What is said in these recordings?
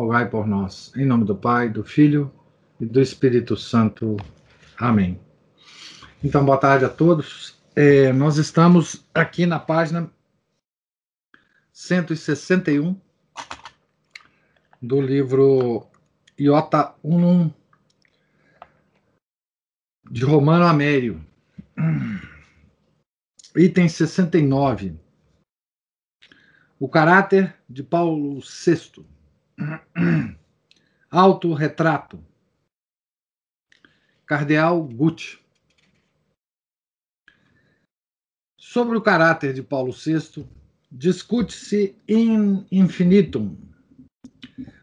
rogai por nós. Em nome do Pai, do Filho e do Espírito Santo. Amém. Então, boa tarde a todos. É, nós estamos aqui na página 161 do livro Iota Unum de Romano Amério. Item 69. O caráter de Paulo VI. Autorretrato. Cardeal Gucci. Sobre o caráter de Paulo VI, discute-se in infinitum.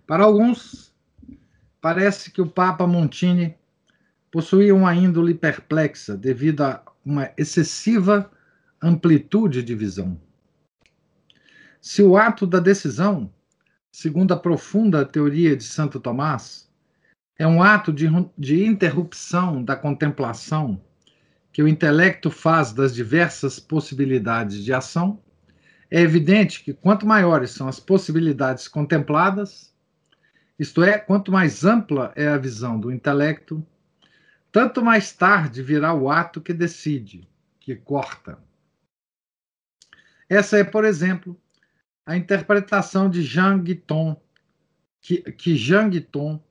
Para alguns, parece que o Papa Montini possuía uma índole perplexa devido a uma excessiva amplitude de visão. Se o ato da decisão segundo a profunda teoria de Santo Tomás, é um ato de, de interrupção da contemplação que o intelecto faz das diversas possibilidades de ação, é evidente que quanto maiores são as possibilidades contempladas, isto é, quanto mais ampla é a visão do intelecto, tanto mais tarde virá o ato que decide, que corta. Essa é, por exemplo, a interpretação de Guiton, que, que Guiton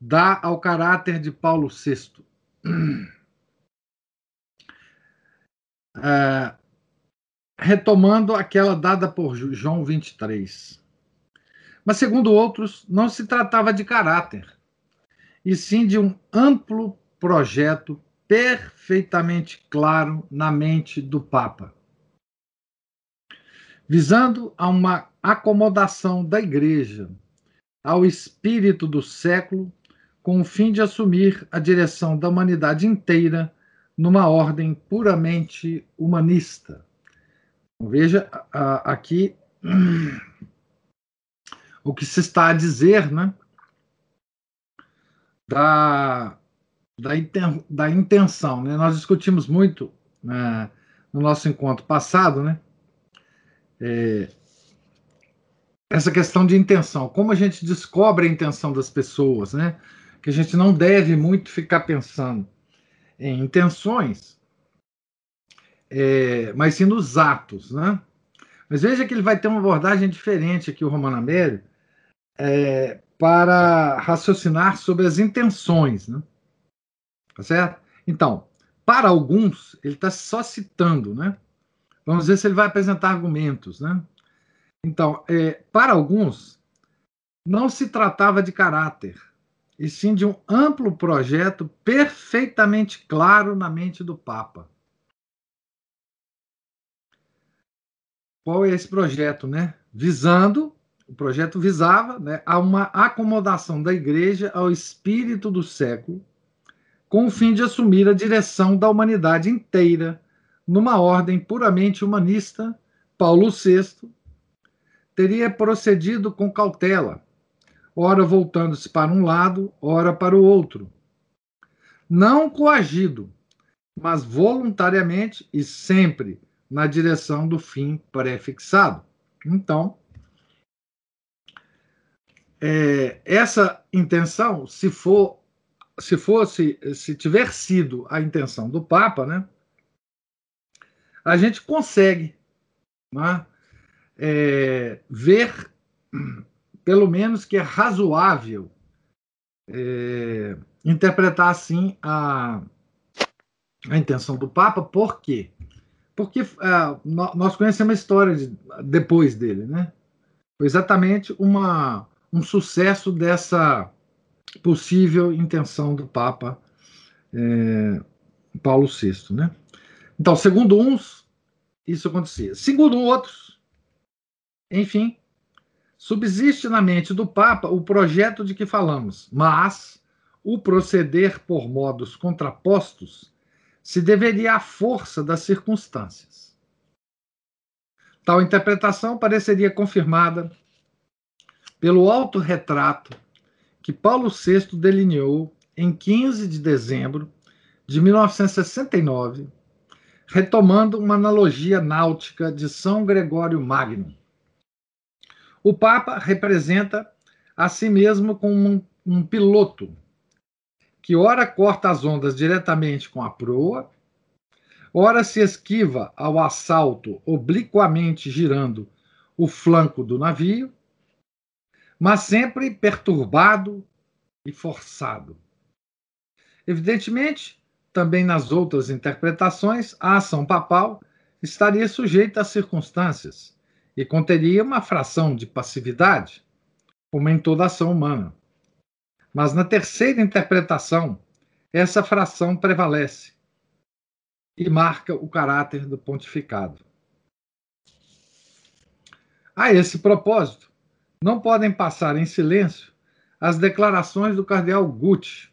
dá ao caráter de Paulo VI. É, retomando aquela dada por João 23. Mas, segundo outros, não se tratava de caráter, e sim de um amplo projeto perfeitamente claro na mente do Papa visando a uma acomodação da Igreja ao espírito do século, com o fim de assumir a direção da humanidade inteira numa ordem puramente humanista. Veja aqui o que se está a dizer, né? Da, da, da intenção. Né? Nós discutimos muito né, no nosso encontro passado, né? É, essa questão de intenção, como a gente descobre a intenção das pessoas, né? Que a gente não deve muito ficar pensando em intenções, é, mas sim nos atos, né? Mas veja que ele vai ter uma abordagem diferente aqui, o Romano Amério, é, para raciocinar sobre as intenções, né? Tá certo? Então, para alguns, ele está só citando, né? Vamos ver se ele vai apresentar argumentos, né? Então, é, para alguns, não se tratava de caráter, e sim de um amplo projeto perfeitamente claro na mente do Papa. Qual é esse projeto, né? Visando, o projeto visava né, a uma acomodação da Igreja ao espírito do século, com o fim de assumir a direção da humanidade inteira numa ordem puramente humanista, Paulo VI teria procedido com cautela, ora voltando-se para um lado, ora para o outro. Não coagido, mas voluntariamente e sempre na direção do fim pré-fixado. Então, é, essa intenção, se for, se fosse, se tiver sido a intenção do Papa, né, a gente consegue né, é, ver, pelo menos, que é razoável é, interpretar assim a, a intenção do Papa, por quê? Porque uh, nós conhecemos a história de, depois dele, né? Foi exatamente uma, um sucesso dessa possível intenção do Papa é, Paulo VI, né? Então, segundo uns, isso acontecia. Segundo outros, enfim, subsiste na mente do Papa o projeto de que falamos, mas o proceder por modos contrapostos se deveria à força das circunstâncias. Tal interpretação pareceria confirmada pelo autorretrato que Paulo VI delineou em 15 de dezembro de 1969, retomando uma analogia náutica de São Gregório Magno. O Papa representa a si mesmo como um, um piloto que ora corta as ondas diretamente com a proa, ora se esquiva ao assalto obliquamente girando o flanco do navio, mas sempre perturbado e forçado. Evidentemente, também nas outras interpretações, a ação papal estaria sujeita às circunstâncias e conteria uma fração de passividade, como em toda ação humana. Mas na terceira interpretação, essa fração prevalece e marca o caráter do pontificado. A esse propósito, não podem passar em silêncio as declarações do cardeal Gucci,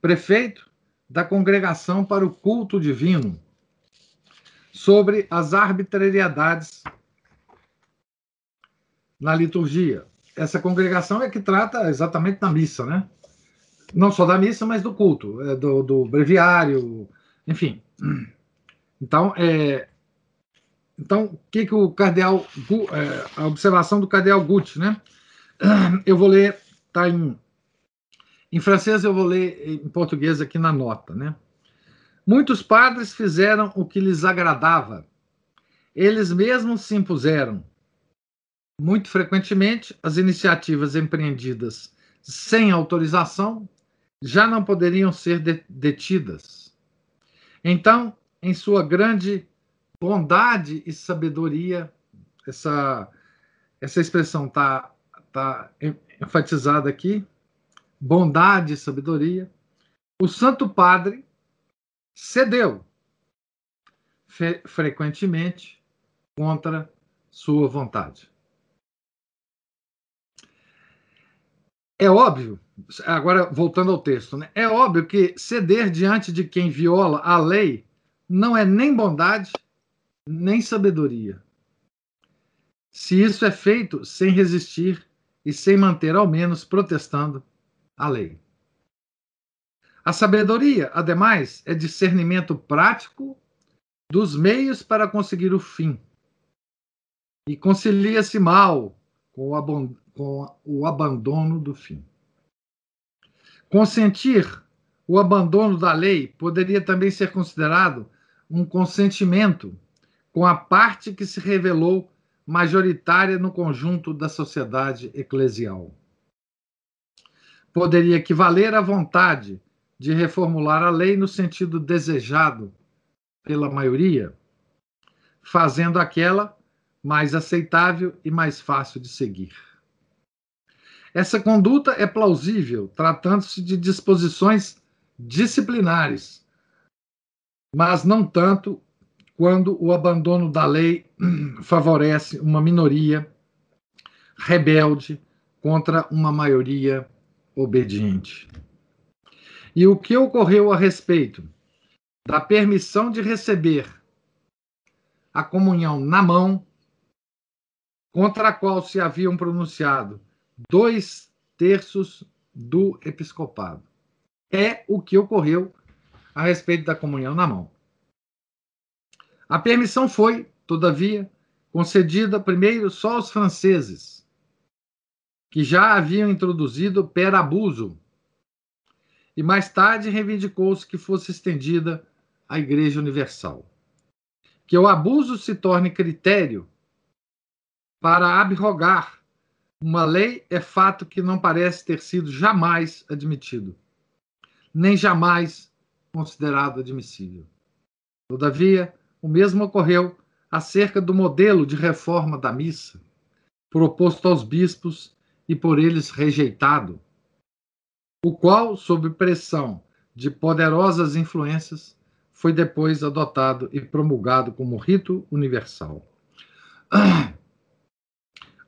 prefeito da Congregação para o Culto Divino, sobre as arbitrariedades na liturgia essa congregação é que trata exatamente da missa, né? Não só da missa, mas do culto, é, do, do breviário, enfim. Então, é, então, o que, que o cardeal, é, a observação do cardeal Gucci, né? Eu vou ler, tá em, em francês, eu vou ler em português aqui na nota, né? Muitos padres fizeram o que lhes agradava. Eles mesmos se impuseram, muito frequentemente, as iniciativas empreendidas sem autorização já não poderiam ser detidas. Então, em sua grande bondade e sabedoria, essa, essa expressão está tá enfatizada aqui, bondade e sabedoria, o Santo Padre cedeu frequentemente contra sua vontade. É óbvio, agora voltando ao texto, né? é óbvio que ceder diante de quem viola a lei não é nem bondade, nem sabedoria. Se isso é feito sem resistir e sem manter, ao menos, protestando a lei. A sabedoria, ademais, é discernimento prático dos meios para conseguir o fim. E concilia-se mal com o com o abandono do fim. Consentir o abandono da lei poderia também ser considerado um consentimento com a parte que se revelou majoritária no conjunto da sociedade eclesial. Poderia equivaler à vontade de reformular a lei no sentido desejado pela maioria, fazendo aquela mais aceitável e mais fácil de seguir. Essa conduta é plausível, tratando-se de disposições disciplinares, mas não tanto quando o abandono da lei favorece uma minoria rebelde contra uma maioria obediente. E o que ocorreu a respeito da permissão de receber a comunhão na mão, contra a qual se haviam pronunciado dois terços do episcopado. É o que ocorreu a respeito da comunhão na mão. A permissão foi, todavia, concedida primeiro só aos franceses, que já haviam introduzido per abuso, e mais tarde reivindicou-se que fosse estendida à Igreja Universal. Que o abuso se torne critério para abrogar uma lei é fato que não parece ter sido jamais admitido, nem jamais considerado admissível. Todavia, o mesmo ocorreu acerca do modelo de reforma da missa, proposto aos bispos e por eles rejeitado, o qual, sob pressão de poderosas influências, foi depois adotado e promulgado como rito universal.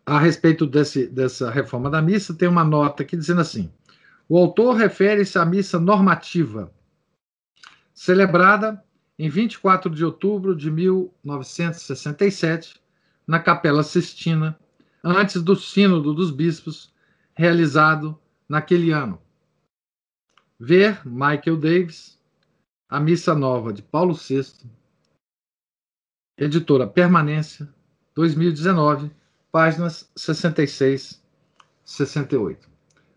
a respeito desse, dessa reforma da missa, tem uma nota aqui dizendo assim: O autor refere-se à missa normativa, celebrada em 24 de outubro de 1967, na Capela Sistina, antes do Sínodo dos Bispos, realizado naquele ano. Ver Michael Davis, A Missa Nova de Paulo VI, editora Permanência, 2019, páginas 66, 68.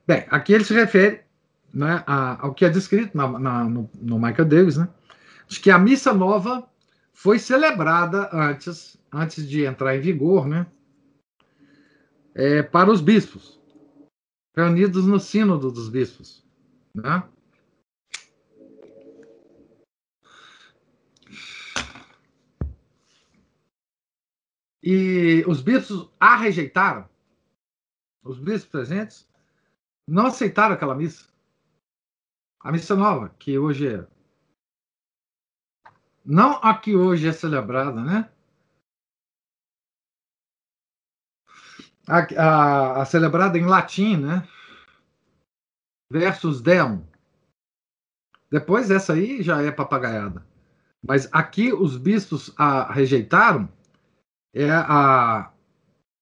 Bem, aqui ele se refere né, ao que é descrito na, na, no, no Michael Davis, né? de que a missa nova foi celebrada antes, antes de entrar em vigor, né? É, para os bispos, reunidos no sínodo dos bispos, né? E os bispos a rejeitaram. Os bispos presentes não aceitaram aquela missa. A missa nova, que hoje é não a que hoje é celebrada, né? A, a, a celebrada em latim, né? Versus Deum. Depois essa aí já é papagaiada. Mas aqui os bispos a rejeitaram é a,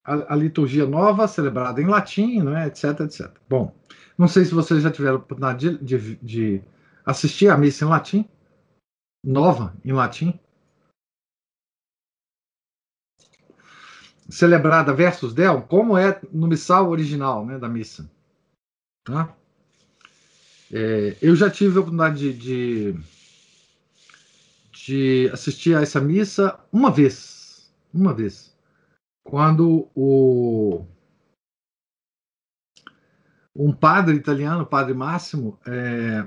a, a, liturgia nova, celebrada em latim, né, etc, etc. Bom, não sei se vocês já tiveram a oportunidade de, de, de assistir a missa em latim nova em latim. Celebrada versus del, como é no missal original né, da missa. Tá? É, eu já tive a oportunidade de, de, de, assistir a essa missa uma vez. Uma vez. Quando o, um padre italiano, o padre Máximo, é,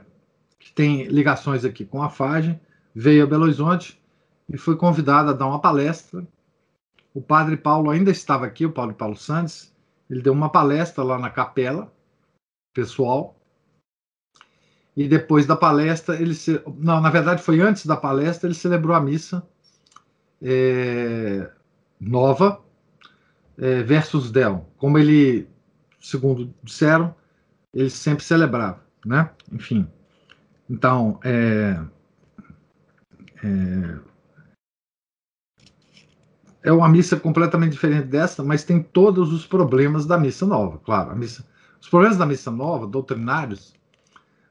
que tem ligações aqui com a FAGE, veio a Belo Horizonte e foi convidado a dar uma palestra. O padre Paulo ainda estava aqui, o Paulo Paulo Santos. Ele deu uma palestra lá na capela, pessoal. E depois da palestra, ele se... não, na verdade foi antes da palestra, ele celebrou a missa é... nova é, versus Del, como ele, segundo disseram, ele sempre celebrava, né? Enfim. Então, é, é, é uma missa completamente diferente dessa, mas tem todos os problemas da missa nova, claro. Missa, os problemas da missa nova, doutrinários,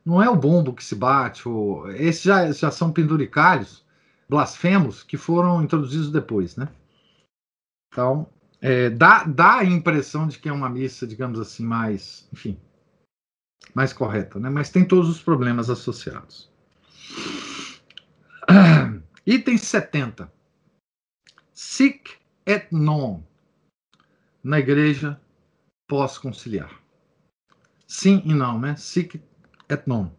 não é o bombo que se bate, ou, esses já, já são penduricários, blasfemos, que foram introduzidos depois, né? Então, é, dá, dá a impressão de que é uma missa, digamos assim, mais, enfim, mais correta, né? Mas tem todos os problemas associados. Item 70. Sic et non. Na igreja pós-conciliar. Sim e não, né? Sic et non.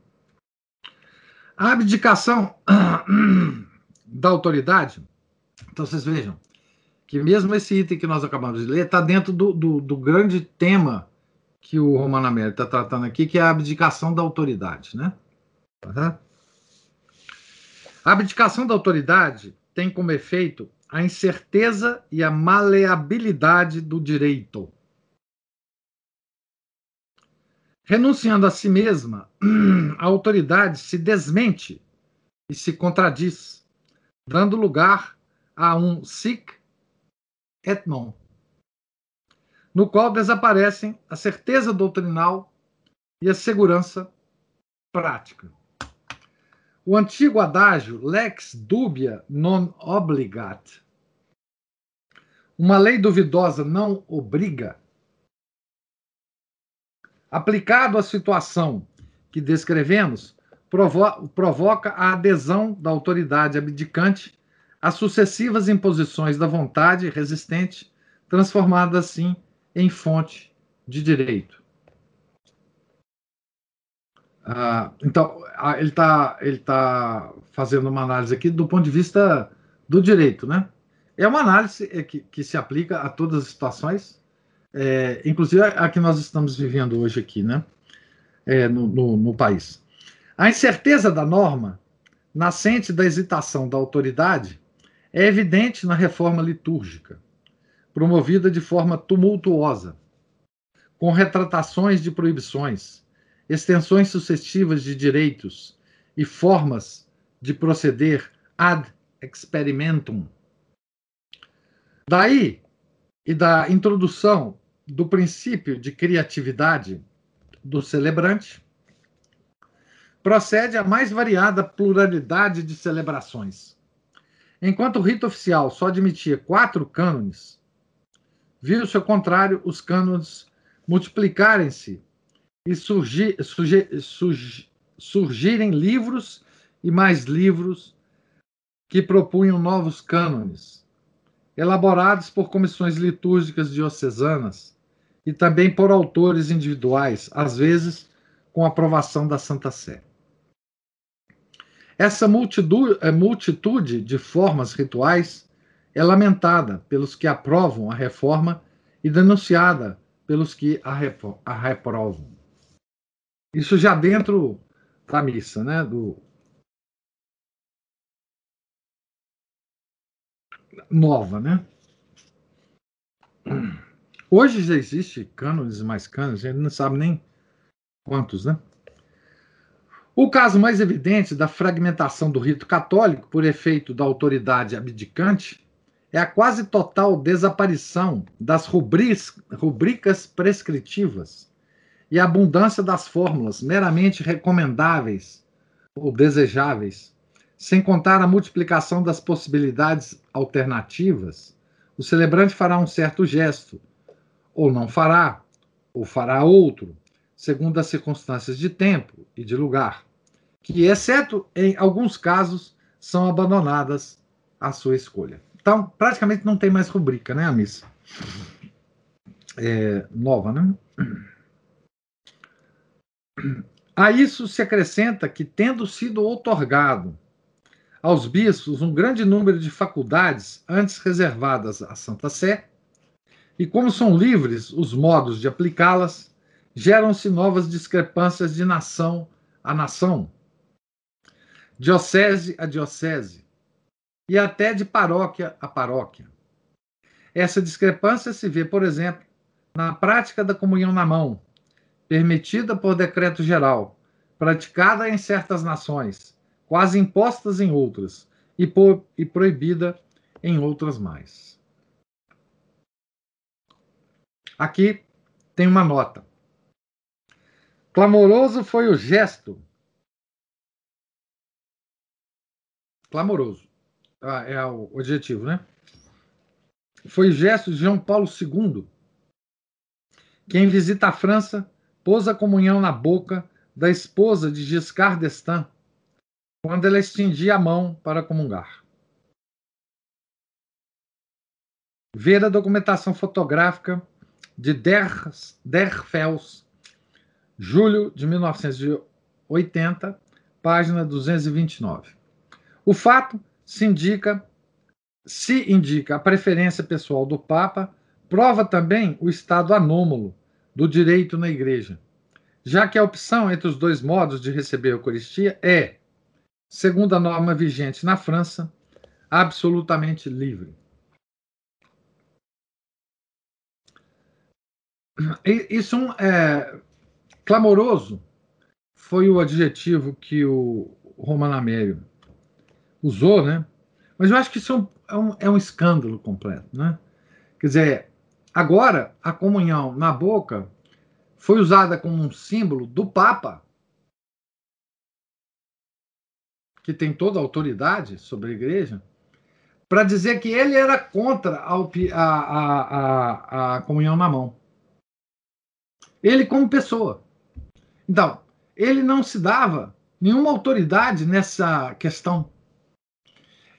A abdicação da autoridade. Então, vocês vejam que mesmo esse item que nós acabamos de ler está dentro do, do, do, grande tema que o Romano Américo está tratando aqui, que é a abdicação da autoridade, né? Tá? A abdicação da autoridade tem como efeito a incerteza e a maleabilidade do direito. Renunciando a si mesma, a autoridade se desmente e se contradiz, dando lugar a um sic et non, no qual desaparecem a certeza doutrinal e a segurança prática. O antigo adágio lex dubia non obligat. Uma lei duvidosa não obriga. Aplicado à situação que descrevemos, provo provoca a adesão da autoridade abdicante às sucessivas imposições da vontade resistente, transformada assim em fonte de direito. Ah, então, ele está ele tá fazendo uma análise aqui do ponto de vista do direito, né? É uma análise é, que, que se aplica a todas as situações, é, inclusive a, que nós estamos vivendo hoje aqui, né? É, no, no, no país. A incerteza da norma, nascente da hesitação da autoridade, é evidente na reforma litúrgica, promovida de forma tumultuosa, com retratações de proibições extensões sucessivas de direitos e formas de proceder ad experimentum. Daí e da introdução do princípio de criatividade do celebrante, procede a mais variada pluralidade de celebrações. Enquanto o rito oficial só admitia quatro cânones, viu-se ao contrário os cânones multiplicarem-se e surgir, surgir, surgirem livros e mais livros que propunham novos cânones, elaborados por comissões litúrgicas diocesanas e também por autores individuais, às vezes com aprovação da Santa Sé. Essa eh, multitude de formas rituais é lamentada pelos que aprovam a reforma e denunciada pelos que a reprovam. Isso já dentro da missa, né? Do nova, né? Hoje já existe cânones e mais cânones, a gente não sabe nem quantos, né? O caso mais evidente da fragmentação do rito católico por efeito da autoridade abdicante é a quase total desaparição das rubris, rubricas prescritivas e a abundância das fórmulas meramente recomendáveis ou desejáveis, sem contar a multiplicação das possibilidades alternativas. O celebrante fará um certo gesto, ou não fará, ou fará outro, segundo as circunstâncias de tempo e de lugar, que, exceto em alguns casos, são abandonadas à sua escolha. Então, praticamente não tem mais rubrica, né, a missa? É, nova, né? A isso se acrescenta que, tendo sido outorgado aos bispos um grande número de faculdades antes reservadas à Santa Sé, e como são livres os modos de aplicá-las, geram-se novas discrepâncias de nação a nação, diocese a diocese, e até de paróquia a paróquia. Essa discrepância se vê, por exemplo, na prática da comunhão na mão, permitida por decreto geral, praticada em certas nações, quase impostas em outras, e, por, e proibida em outras mais. Aqui tem uma nota. Clamoroso foi o gesto. Clamoroso ah, é o objetivo, né? Foi gesto de João Paulo II, que em visita à França pôs a comunhão na boca da esposa de Giscard d'Estaing, quando ela estendia a mão para comungar. Ver a documentação fotográfica de Der, Der Fels, julho de 1980, página 229. O fato se indica se indica a preferência pessoal do Papa, prova também o estado anômalo do direito na Igreja, já que a opção entre os dois modos de receber a Eucaristia é, segundo a norma vigente na França, absolutamente livre. Isso é clamoroso foi o adjetivo que o Romano Amério usou, né? Mas eu acho que isso é um, é um escândalo completo, né? Quer dizer, agora a comunhão na boca foi usada como um símbolo do Papa, que tem toda a autoridade sobre a igreja, para dizer que ele era contra a, a, a, a, comunhão na mão. Ele, como pessoa. Então, ele não se dava nenhuma autoridade nessa questão.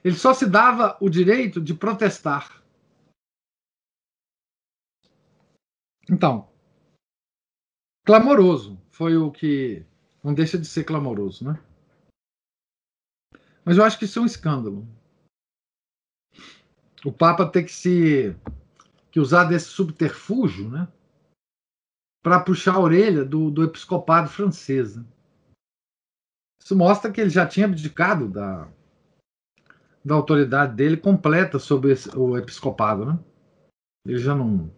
Ele só se dava o direito de protestar. Então, clamoroso foi o que. Não deixa de ser clamoroso, né? Mas eu acho que isso é um escândalo. O Papa tem que se. que usar desse subterfúgio, né? Para puxar a orelha do, do episcopado francês. Né? Isso mostra que ele já tinha abdicado da, da autoridade dele completa sobre esse, o episcopado, né? Ele já não.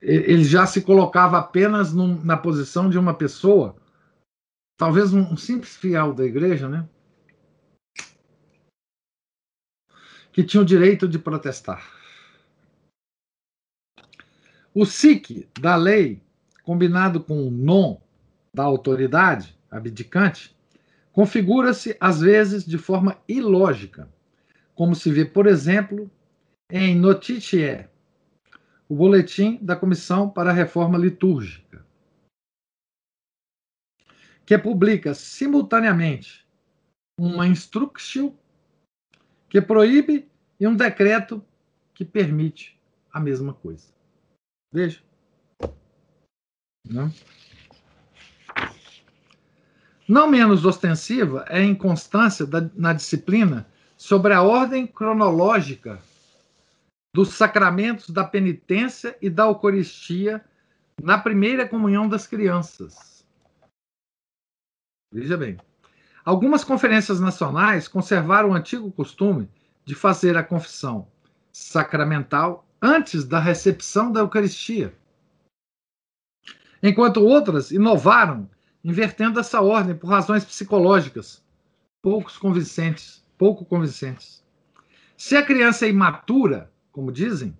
ele já se colocava apenas num, na posição de uma pessoa, talvez um, um simples fiel da igreja, né? Que tinha o direito de protestar. O SIC da lei, combinado com o NON da autoridade abdicante, configura-se às vezes de forma ilógica, como se vê, por exemplo, em Notitiae, o boletim da Comissão para a Reforma Litúrgica, que publica simultaneamente uma instruction que proíbe e um decreto que permite a mesma coisa. Veja. Não? Não menos ostensiva é a inconstância da, na disciplina sobre a ordem cronológica dos sacramentos da penitência e da Eucaristia na primeira comunhão das crianças. Veja bem. Algumas conferências nacionais conservaram o antigo costume de fazer a confissão sacramental antes da recepção da Eucaristia, enquanto outras inovaram, invertendo essa ordem por razões psicológicas, poucos convincentes, pouco convincentes. Se a criança é imatura, como dizem,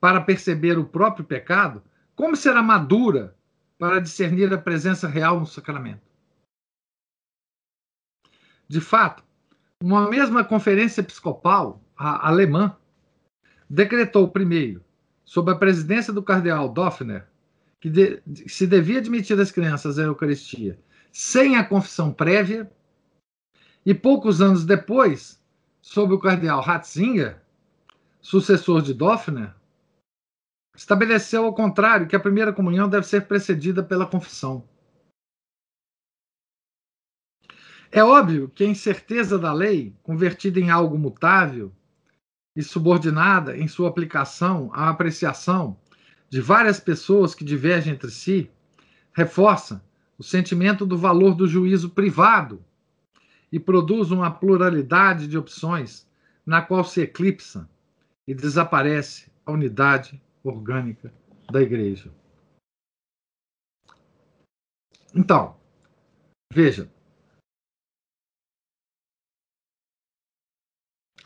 para perceber o próprio pecado, como será madura para discernir a presença real no sacramento? De fato, uma mesma conferência episcopal alemã decretou primeiro, sob a presidência do cardeal Doffner, que de, se devia admitir as crianças à Eucaristia sem a confissão prévia, e poucos anos depois, sob o cardeal Ratzinger, sucessor de Doffner, estabeleceu ao contrário que a primeira comunhão deve ser precedida pela confissão. É óbvio que a incerteza da lei, convertida em algo mutável e subordinada em sua aplicação à apreciação de várias pessoas que divergem entre si, reforça o sentimento do valor do juízo privado e produz uma pluralidade de opções na qual se eclipsa e desaparece a unidade orgânica da igreja. Então, veja.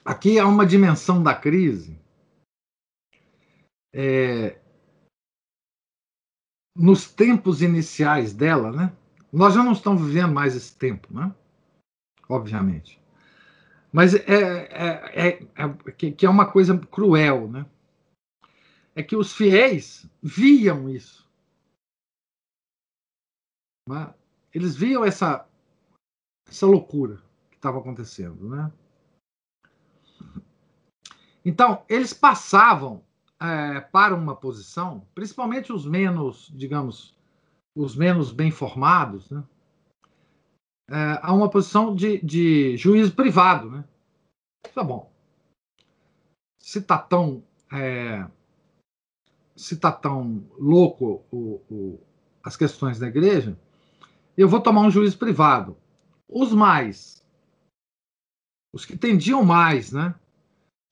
Aqui há uma dimensão da crise é, nos tempos iniciais dela, né? Nós já não estamos vivendo mais esse tempo, né? Obviamente. Mas é, é, é, é que, que, é uma coisa cruel, né? É que os fiéis viam isso. Né? Eles viam essa, essa loucura que estava acontecendo, né? Então, eles passavam é, para uma posição, principalmente os menos, digamos, os menos bem formados, né? é, a uma posição de, de juízo privado. Né? Tá bom. Se tá tão. É, se tá tão louco o, o, as questões da igreja, eu vou tomar um juízo privado. Os mais, os que tendiam mais, né,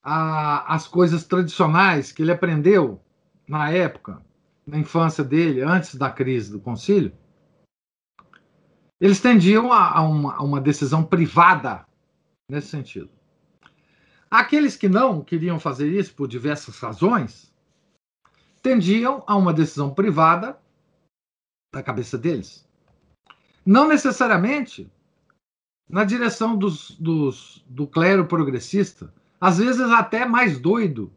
a, as coisas tradicionais que ele aprendeu na época, na infância dele, antes da crise do concílio, eles tendiam a, a, uma, a uma decisão privada nesse sentido. Aqueles que não queriam fazer isso por diversas razões tendiam a uma decisão privada da cabeça deles. Não necessariamente na direção dos, dos, do clero progressista, às vezes até mais doido,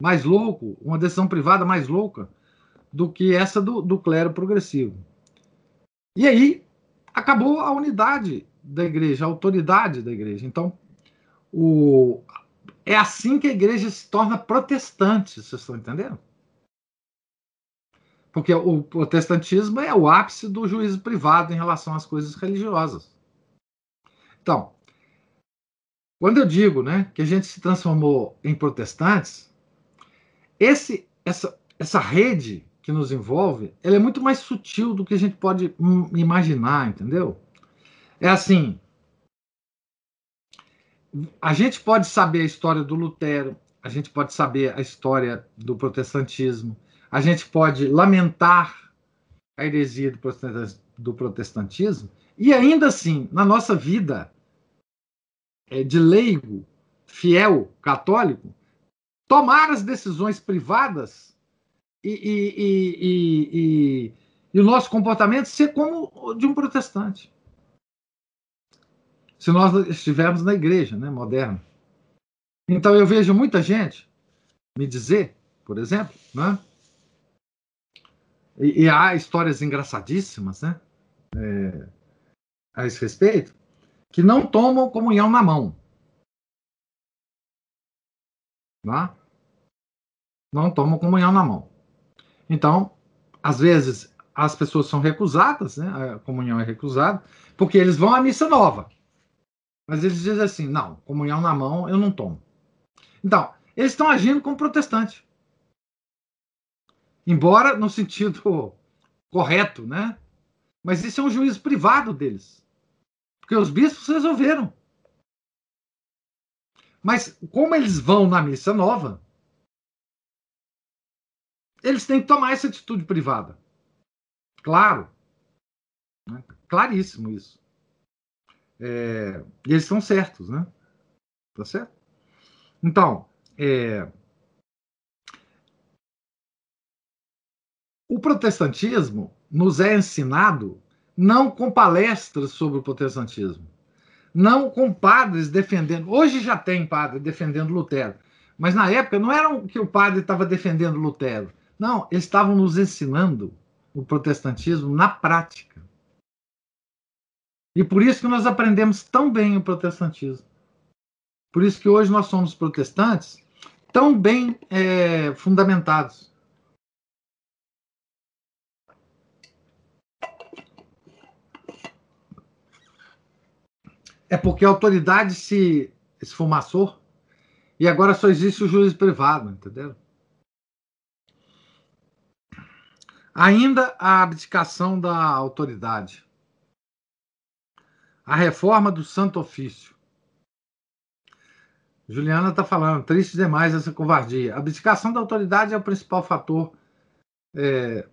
mais louco, uma decisão privada mais louca do que essa do, do clero progressivo. E aí acabou a unidade da igreja, a autoridade da igreja. Então, o, é assim que a igreja se torna protestante, vocês estão entendendo? Porque o protestantismo é o ápice do juízo privado em relação às coisas religiosas. Então, quando eu digo né, que a gente se transformou em protestantes, esse, essa, essa rede que nos envolve, ela é muito mais sutil do que a gente pode imaginar, entendeu? É assim, a gente pode saber a história do Lutero, a gente pode saber a história do protestantismo, a gente pode lamentar a heresia do protestantismo, e ainda assim, na nossa vida é, de leigo, fiel, católico, tomar as decisões privadas e, e, e, e, o nosso comportamento ser como de um protestante. Se nós estivermos na igreja né, moderna. Então eu vejo muita gente me dizer, por exemplo, né? E, e há histórias engraçadíssimas, né? É, a esse respeito, que não tomam comunhão na mão. Né? Não tomam comunhão na mão. Então, às vezes, as pessoas são recusadas, né? a comunhão é recusada, porque eles vão à missa nova. Mas eles dizem assim: não, comunhão na mão eu não tomo. Então, eles estão agindo como protestante. Embora no sentido correto, né? Mas isso é um juízo privado deles. Porque os bispos resolveram. Mas como eles vão na missa nova, eles têm que tomar essa atitude privada. Claro. Né? Claríssimo isso. É, eles estão certos, né? Tá certo? Então, é, o protestantismo nos é ensinado não com palestras sobre o protestantismo, não com padres defendendo. Hoje já tem padre defendendo Lutero, mas na época não era que o padre estava defendendo Lutero. Não, eles estavam nos ensinando o protestantismo na prática. E por isso que nós aprendemos tão bem o protestantismo. Por isso que hoje nós somos protestantes tão bem é, fundamentados. É porque a autoridade se esfumaçou e agora só existe o juiz privado, entendeu? Ainda a abdicação da autoridade. A reforma do Santo Ofício. Juliana está falando, triste demais essa covardia. A abdicação da autoridade é o principal fator é,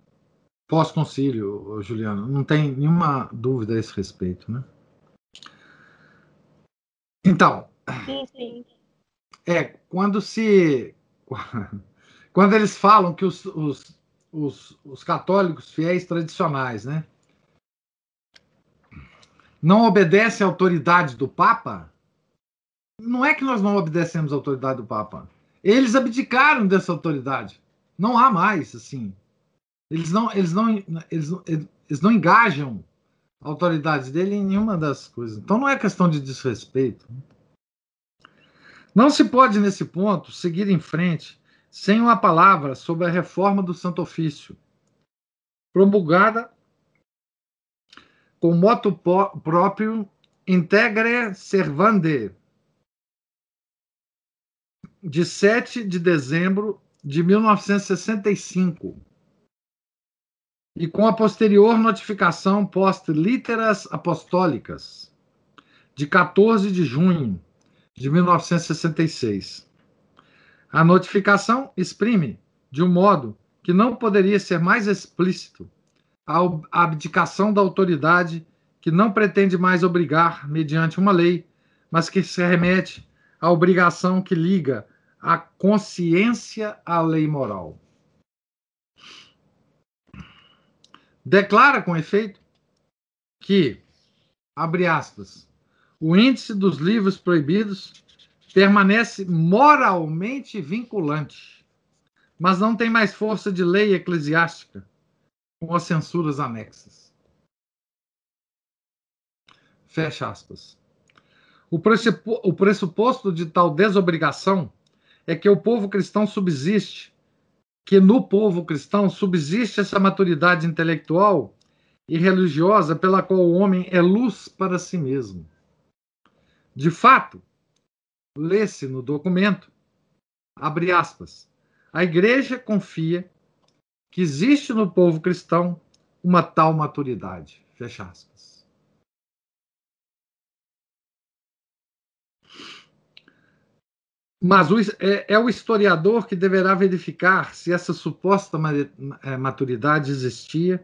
pós-concílio, Juliana. Não tem nenhuma dúvida a esse respeito, né? Então. Sim, sim. É, quando se. Quando eles falam que os, os, os, os católicos fiéis tradicionais, né? Não obedecem à autoridade do Papa, não é que nós não obedecemos à autoridade do Papa. Eles abdicaram dessa autoridade. Não há mais, assim. Eles não, eles não, eles, eles não engajam autoridade dele em nenhuma das coisas. Então não é questão de desrespeito. Não se pode, nesse ponto, seguir em frente sem uma palavra sobre a reforma do Santo Ofício, promulgada com moto próprio Integre Servande, de 7 de dezembro de 1965 e com a posterior notificação post literas apostólicas de 14 de junho de 1966. A notificação exprime, de um modo que não poderia ser mais explícito, a abdicação da autoridade que não pretende mais obrigar mediante uma lei, mas que se remete à obrigação que liga a consciência à lei moral. Declara com efeito que, abre aspas, o índice dos livros proibidos permanece moralmente vinculante, mas não tem mais força de lei eclesiástica com as censuras anexas. Fecha aspas. O pressuposto de tal desobrigação é que o povo cristão subsiste que no povo cristão subsiste essa maturidade intelectual e religiosa pela qual o homem é luz para si mesmo. De fato, lê-se no documento, abre aspas, a igreja confia que existe no povo cristão uma tal maturidade, fecha aspas. Mas o, é, é, o historiador que deverá verificar se essa suposta é, maturidade existia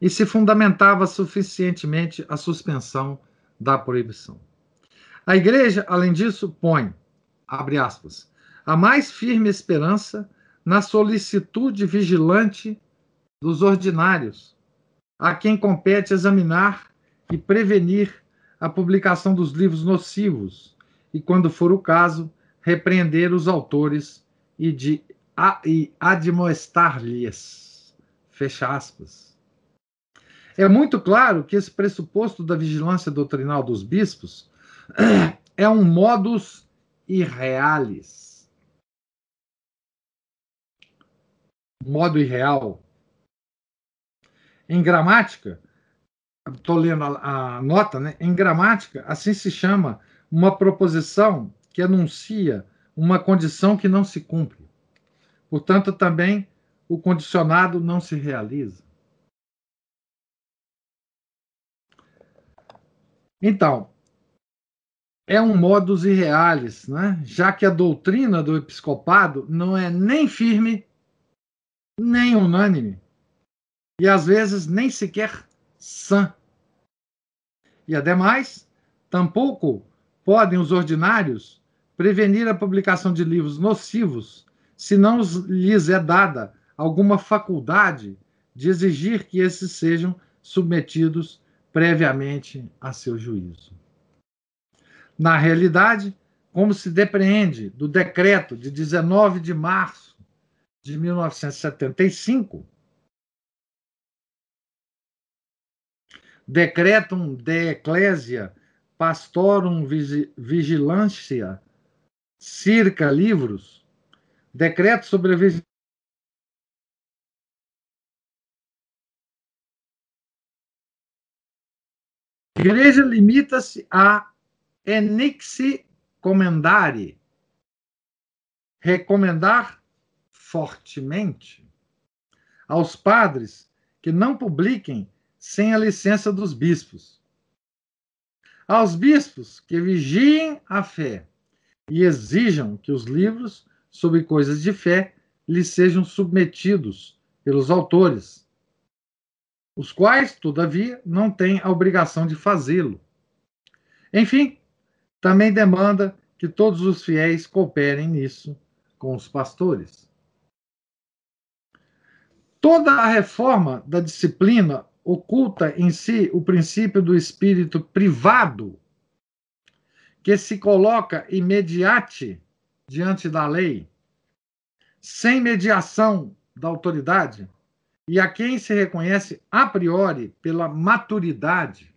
e se fundamentava suficientemente a suspensão da proibição. A igreja, além disso, põe, abre aspas, a mais firme esperança na solicitude vigilante dos ordinários, a quem compete examinar e prevenir a publicação dos livros nocivos e, quando for o caso, repreender os autores e, de, a, e admoestar-lhes. Fecha aspas. É muito claro que esse pressuposto da vigilância doutrinal dos bispos é um modus irrealis modo irreal. Em gramática, estou lendo a, a, nota, né? em gramática, assim se chama uma proposição que anuncia uma condição que não se cumpre. Portanto, também o condicionado não se realiza. Então, é um modus irrealis, né? já que a doutrina do episcopado não é nem firme nem unânime, e às vezes nem sequer sã. E ademais, tampouco podem os ordinários prevenir a publicação de livros nocivos se não lhes é dada alguma faculdade de exigir que esses sejam submetidos previamente a seu juízo. Na realidade, como se depreende do decreto de 19 de março de 1975, Decretum de Ecclesia Pastorum Vigilancia circa livros, decreto sobre a A igreja limita-se a enixi comendare, recomendar fortemente aos padres que não publiquem sem a licença dos bispos. Aos bispos que vigiem a fé e exijam que os livros sobre coisas de fé lhes sejam submetidos pelos autores, os quais, todavia, não têm a obrigação de fazê-lo. Enfim, também demanda que todos os fiéis cooperem nisso com os pastores. Toda a reforma da disciplina oculta em si o princípio do espírito privado, que se coloca imediate diante da lei, sem mediação da autoridade, e a quem se reconhece a priori pela maturidade,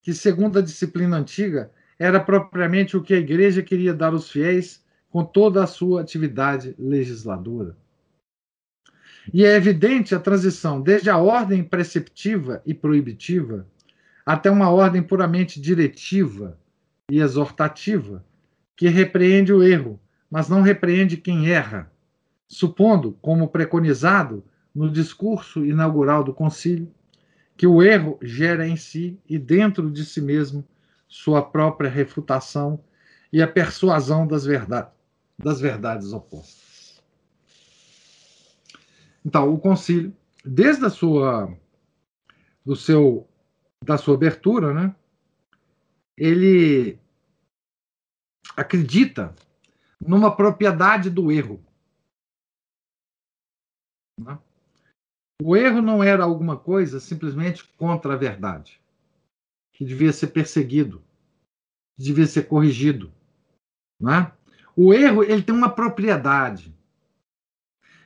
que, segundo a disciplina antiga, era propriamente o que a igreja queria dar aos fiéis com toda a sua atividade legisladora. E é evidente a transição desde a ordem preceptiva e proibitiva até uma ordem puramente diretiva e exortativa, que repreende o erro, mas não repreende quem erra, supondo, como preconizado no discurso inaugural do concílio, que o erro gera em si e dentro de si mesmo sua própria refutação e a persuasão das verdades, das verdades opostas. Então, o concílio, desde a sua do seu da sua abertura, né? Ele acredita numa propriedade do erro. Né? O erro não era alguma coisa simplesmente contra a verdade, que devia ser perseguido, que devia ser corrigido. Né? O erro ele tem uma propriedade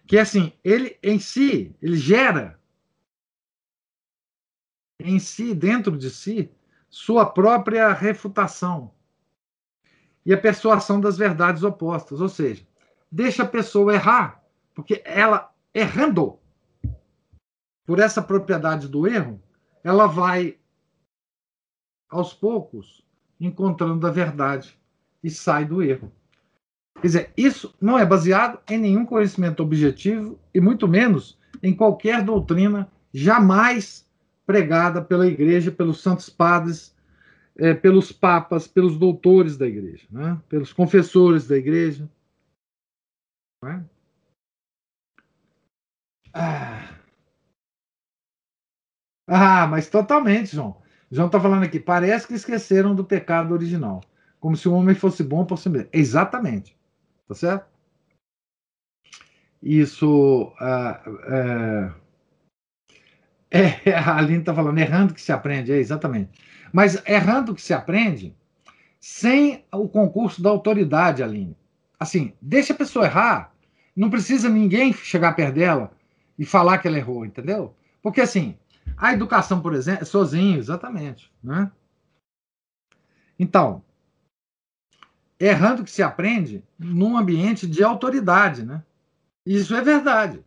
que assim, ele em si, ele gera em si, dentro de si, sua própria refutação e a persuasão das verdades opostas, ou seja, deixa a pessoa errar, porque ela errando por essa propriedade do erro, ela vai aos poucos encontrando a verdade e sai do erro. Quer dizer, isso não é baseado em nenhum conhecimento objetivo e muito menos em qualquer doutrina jamais pregada pela igreja, pelos santos padres é, pelos papas, pelos doutores da igreja, né? pelos confessores da igreja. É? Ah. ah, mas totalmente, João. João está falando aqui, parece que esqueceram do pecado original, como se o homem fosse bom por si mesmo. Exatamente. Tá certo? Isso. Ah, é, é, a Aline está falando, errando que se aprende, é exatamente. Mas errando que se aprende sem o concurso da autoridade, Aline. Assim, deixa a pessoa errar, não precisa ninguém chegar perto dela e falar que ela errou, entendeu? Porque assim, a educação, por exemplo, é sozinho, exatamente, né? Então, errando que se aprende num ambiente de autoridade, né? Isso é verdade.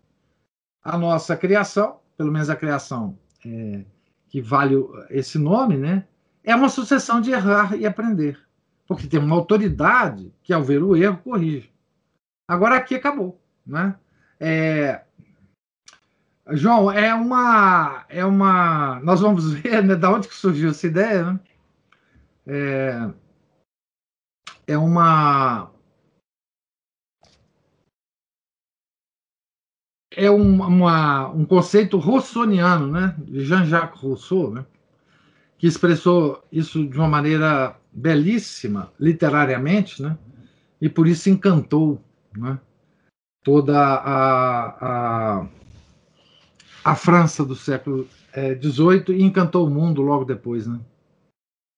A nossa criação, pelo menos a criação é, que vale esse nome, né? É uma sucessão de errar e aprender. Porque tem uma autoridade que, ao ver o erro, corrige. Agora aqui acabou, né? É, João, é uma, é uma. Nós vamos ver né, da onde que surgiu essa ideia. Né? É, é uma. É um, uma, um conceito rousseauiano, né? de Jean-Jacques Rousseau, né? Que expressou isso de uma maneira belíssima, literariamente, né? e por isso encantou né? toda a, a a França do século XVIII é, e encantou o mundo logo depois, né?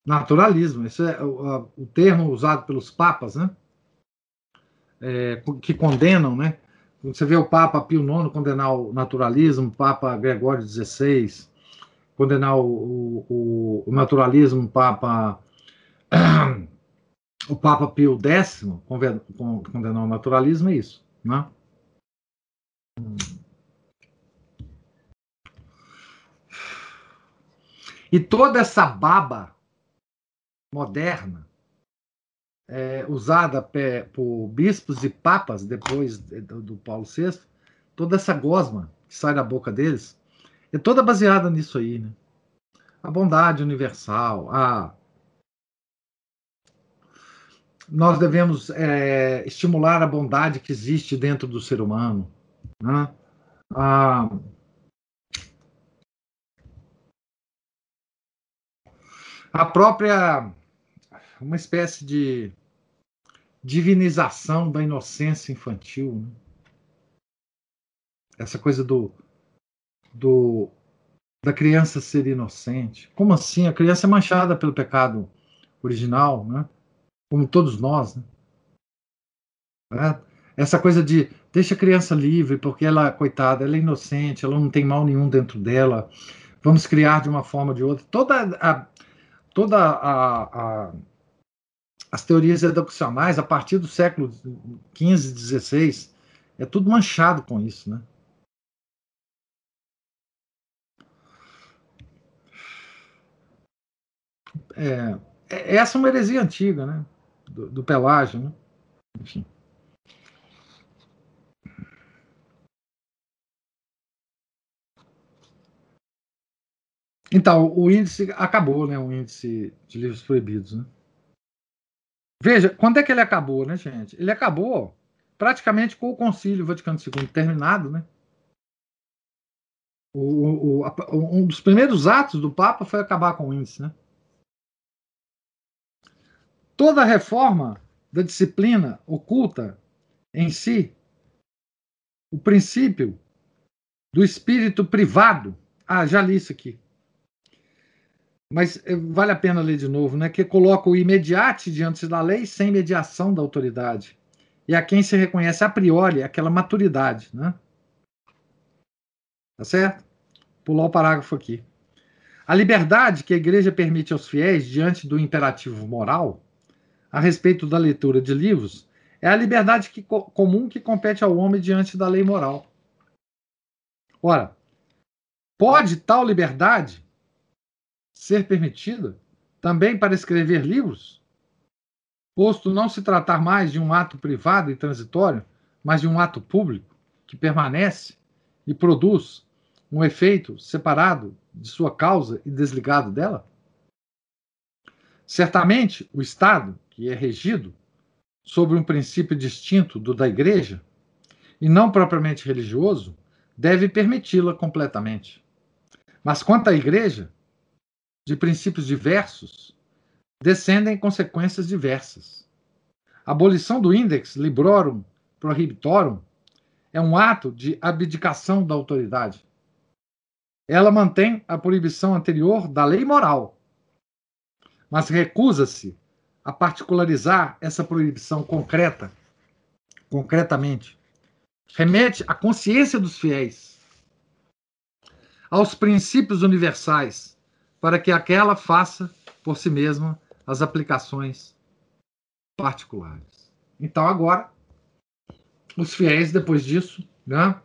Naturalismo, esse é o, o termo usado pelos papas, né? É, que condenam, né? Você vê o Papa Pio IX condenar o naturalismo, o Papa Gregório XVI condenar o, o, o naturalismo, Papa o Papa Pio X condenar o naturalismo, é isso, né? E toda essa baba moderna, é, usada por bispos e papas depois do Paulo VI, toda essa gosma que sai da boca deles, é toda baseada nisso aí, né? A bondade universal, a nós devemos é, estimular a bondade que existe dentro do ser humano, né? a a própria uma espécie de divinização da inocência infantil, né? essa coisa do, do da criança ser inocente. Como assim? A criança é manchada pelo pecado original, né? Como todos nós, né? É? Essa coisa de deixa a criança livre porque ela, coitada, ela é inocente, ela não tem mal nenhum dentro dela. Vamos criar de uma forma ou de outra. Toda a, toda a, a, as teorias educacionais a partir do século XV, XVI, é tudo manchado com isso, né? É, é, essa é uma heresia antiga, né? Do, do Pelágio, né? Enfim. Então, o índice acabou, né? O índice de livros proibidos, né? Veja, quando é que ele acabou, né, gente? Ele acabou praticamente com o Concílio Vaticano II terminado, né? O, o, um dos primeiros atos do Papa foi acabar com o índice, né? Toda reforma da disciplina oculta em si, o princípio do espírito privado. Ah, já li isso aqui mas eh, vale a pena ler de novo, né? Que coloca o imediate diante da lei sem mediação da autoridade. E a quem se reconhece a priori aquela maturidade, né? Tá certo? Pular o parágrafo aqui. A liberdade que a igreja permite aos fiéis diante do imperativo moral a respeito da leitura de livros é a liberdade que, comum que compete ao homem diante da lei moral. Ora, pode tal liberdade ser permitida também para escrever livros? Posto não se tratar mais de um ato privado e transitório, mas de um ato público que permanece e produz um efeito separado de sua causa e desligado dela? Certamente, o Estado, que é regido sobre um princípio distinto do da Igreja, e não propriamente religioso, deve permiti-la completamente. Mas quanto à Igreja, de princípios diversos, descendem consequências diversas. A abolição do Index Librorum Prohibitorum é um ato de abdicação da autoridade. Ela mantém a proibição anterior da lei moral, mas recusa-se a particularizar essa proibição concreta, concretamente. Remete à consciência dos fiéis, aos princípios universais, para que aquela faça por si mesma as aplicações particulares. Então, agora, os fiéis, depois disso, né,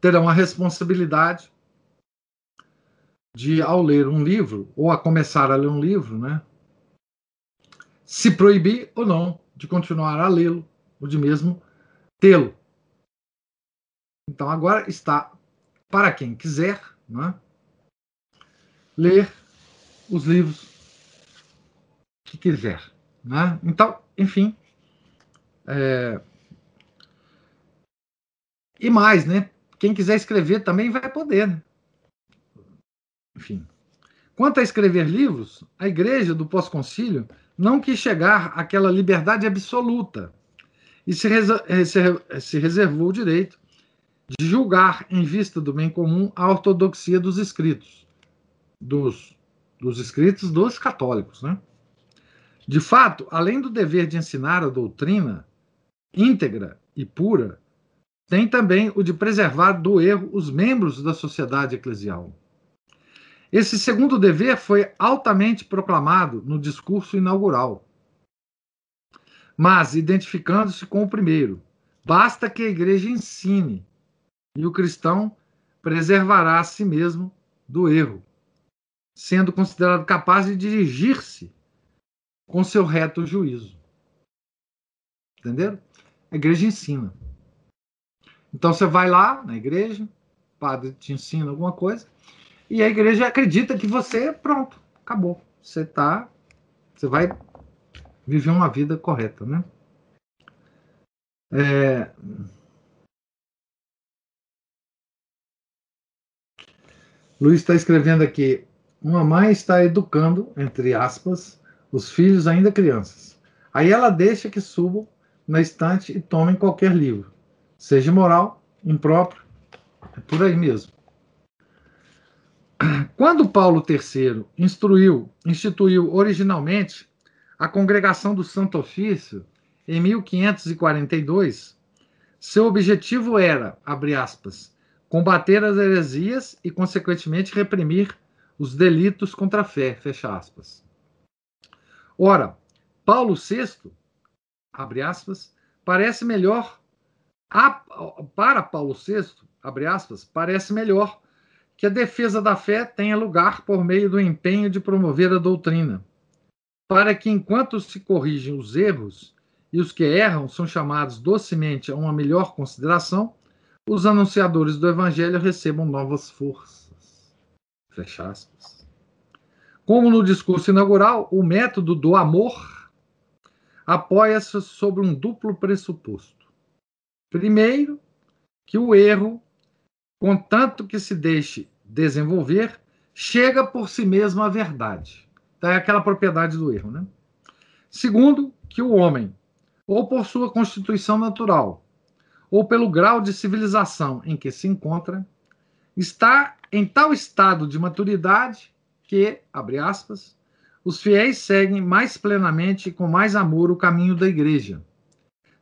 terão a responsabilidade de, ao ler um livro, ou a começar a ler um livro, né, se proibir ou não de continuar a lê-lo, ou de mesmo tê-lo. Então, agora está para quem quiser né, ler os livros que quiser. Né? Então, enfim. É... E mais, né? Quem quiser escrever também vai poder. Né? Enfim. Quanto a escrever livros, a igreja do pós-concílio não quis chegar àquela liberdade absoluta e se, se reservou o direito de julgar, em vista do bem comum, a ortodoxia dos escritos, dos, dos escritos dos católicos. Né? De fato, além do dever de ensinar a doutrina íntegra e pura, tem também o de preservar do erro os membros da sociedade eclesial. Esse segundo dever foi altamente proclamado no discurso inaugural, mas identificando-se com o primeiro. Basta que a igreja ensine, e o cristão preservará a si mesmo do erro, sendo considerado capaz de dirigir-se com seu reto juízo. Entenderam? A igreja ensina. Então você vai lá na igreja, o padre te ensina alguma coisa, e a igreja acredita que você, pronto, acabou. Você tá, você vai viver uma vida correta, né? É... Luiz está escrevendo aqui: uma mãe está educando, entre aspas, os filhos ainda crianças. Aí ela deixa que subam na estante e tomem qualquer livro, seja moral, impróprio, é por aí mesmo. Quando Paulo III instruiu, instituiu originalmente a congregação do Santo Ofício em 1542, seu objetivo era, abre aspas, combater as heresias e, consequentemente, reprimir os delitos contra a fé, fecha aspas. Ora, Paulo VI, abre aspas, parece melhor, a, para Paulo VI, abre aspas, parece melhor que a defesa da fé tenha lugar por meio do empenho de promover a doutrina, para que, enquanto se corrigem os erros e os que erram são chamados docemente a uma melhor consideração, os anunciadores do evangelho recebam novas forças. Fecha aspas. Como no discurso inaugural, o método do amor apoia-se sobre um duplo pressuposto. Primeiro, que o erro, contanto que se deixe desenvolver, chega por si mesmo à verdade. Então, é aquela propriedade do erro. Né? Segundo, que o homem, ou por sua constituição natural, ou pelo grau de civilização em que se encontra, está em tal estado de maturidade que, abre aspas, os fiéis seguem mais plenamente e com mais amor o caminho da igreja,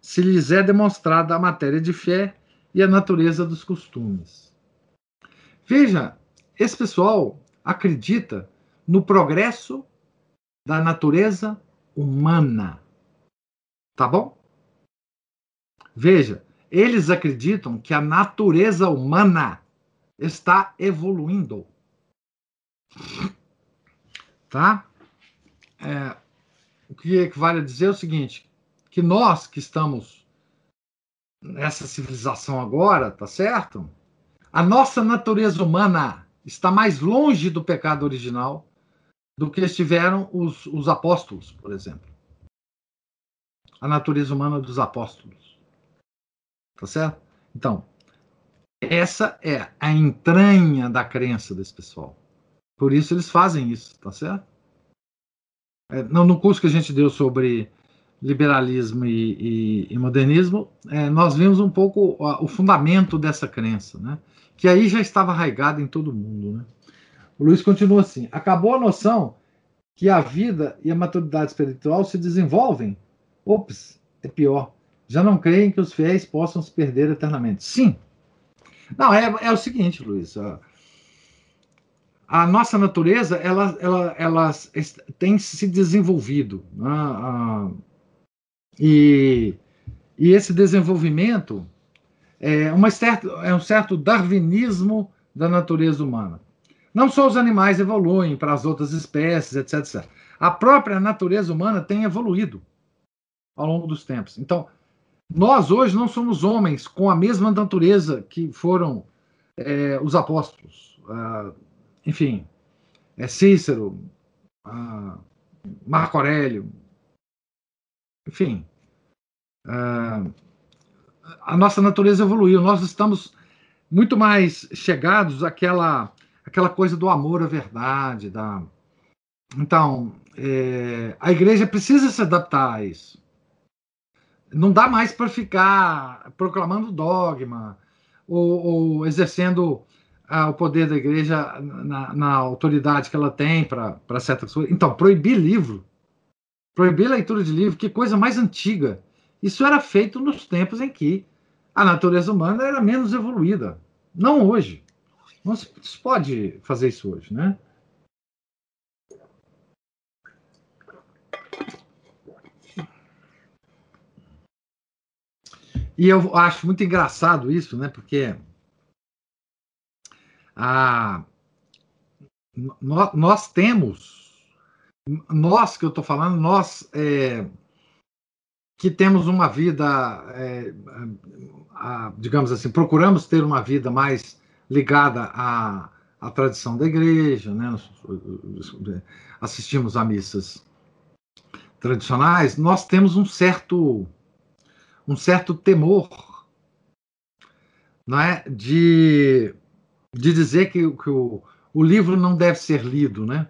se lhes é demonstrada a matéria de fé e a natureza dos costumes. Veja, esse pessoal acredita no progresso da natureza humana. Tá bom? Veja, eles acreditam que a natureza humana está evoluindo tá? É, o que equivale a dizer é o seguinte, que nós que estamos nessa civilização agora, tá certo? A nossa natureza humana está mais longe do pecado original do que estiveram os, os apóstolos, por exemplo. A natureza humana dos apóstolos. Tá certo? Então, essa é a entranha da crença desse pessoal. Por isso eles fazem isso, tá certo? É, no, no curso que a gente deu sobre liberalismo e, e, e modernismo, é, nós vimos um pouco o, o, fundamento dessa crença, né? que aí já estava arraigado em todo mundo. Né? O Luiz continua assim: acabou a noção que a vida e a maturidade espiritual se desenvolvem. Ops, é pior. Já não creem que os fiéis possam se perder eternamente. Sim. Não, é, é o seguinte, Luiz. A, a nossa natureza, ela, ela, ela tem se desenvolvido. Né? A, e, e esse desenvolvimento é, uma certa, é um certo darwinismo da natureza humana. Não só os animais evoluem para as outras espécies, etc, etc. A própria natureza humana tem evoluído ao longo dos tempos. Então, nós hoje não somos homens com a mesma natureza que foram é, os apóstolos. Ah, enfim, é Cícero, ah, Marco Aurélio, enfim, uh, a nossa natureza evoluiu. Nós estamos muito mais chegados àquela, àquela coisa do amor à verdade. Da... Então, é, a igreja precisa se adaptar a isso. Não dá mais para ficar proclamando dogma ou, ou exercendo ah, o poder da igreja na, na, autoridade que ela tem para certas coisas. Então, proibir livro Proibir a leitura de livro, que coisa mais antiga. Isso era feito nos tempos em que a natureza humana era menos evoluída. Não hoje. Não se pode fazer isso hoje, né? E eu acho muito engraçado isso, né? Porque a, nós, nós temos nós que eu estou falando, nós é, que temos uma vida, é, a, digamos assim, procuramos ter uma vida mais ligada à, à tradição da igreja, né? assistimos a missas tradicionais, nós temos um certo um certo temor não é? de, de dizer que, que o, o livro não deve ser lido, né?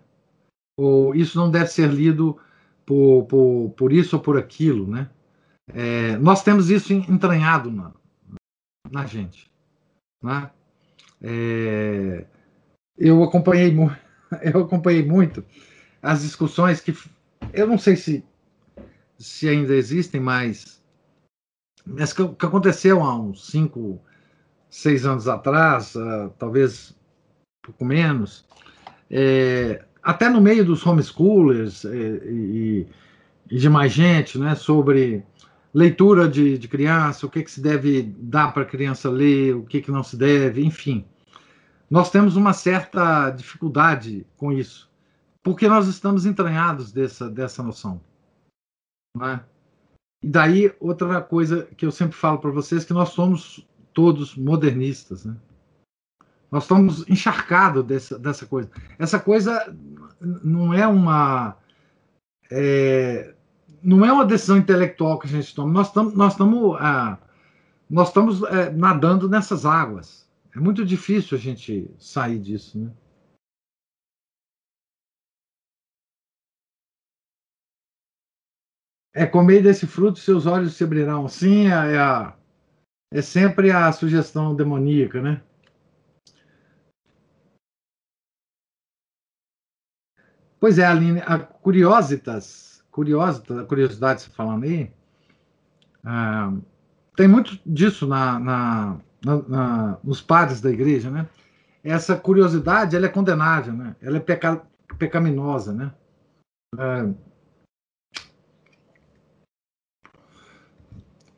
Ou isso não deve ser lido por, por, por isso ou por aquilo, né? É, nós temos isso entranhado na, na gente, né? É, eu acompanhei eu acompanhei muito as discussões que eu não sei se se ainda existem, mas mas que, que aconteceu há uns cinco, seis anos atrás, uh, talvez um pouco menos, é, até no meio dos homeschoolers e, e, e de mais gente, né, sobre leitura de, de criança, o que, que se deve dar para a criança ler, o que, que não se deve, enfim. Nós temos uma certa dificuldade com isso, porque nós estamos entranhados dessa, dessa noção. Né? E daí, outra coisa que eu sempre falo para vocês, que nós somos todos modernistas. Né? Nós estamos encharcados dessa, dessa coisa. Essa coisa não é uma. É, não é uma decisão intelectual que a gente toma. Nós estamos, nós ah, nós estamos é, nadando nessas águas. É muito difícil a gente sair disso, né? É comer desse fruto, seus olhos se abrirão. Sim, é, é, é sempre a sugestão demoníaca, né? Pois é, Aline, a Curiositas, Curiositas, curiosidade você falando aí, ah, tem muito disso na, na, na, nos padres da igreja, né? Essa curiosidade, ela é condenável, né? Ela é peca, pecaminosa, né? Ah,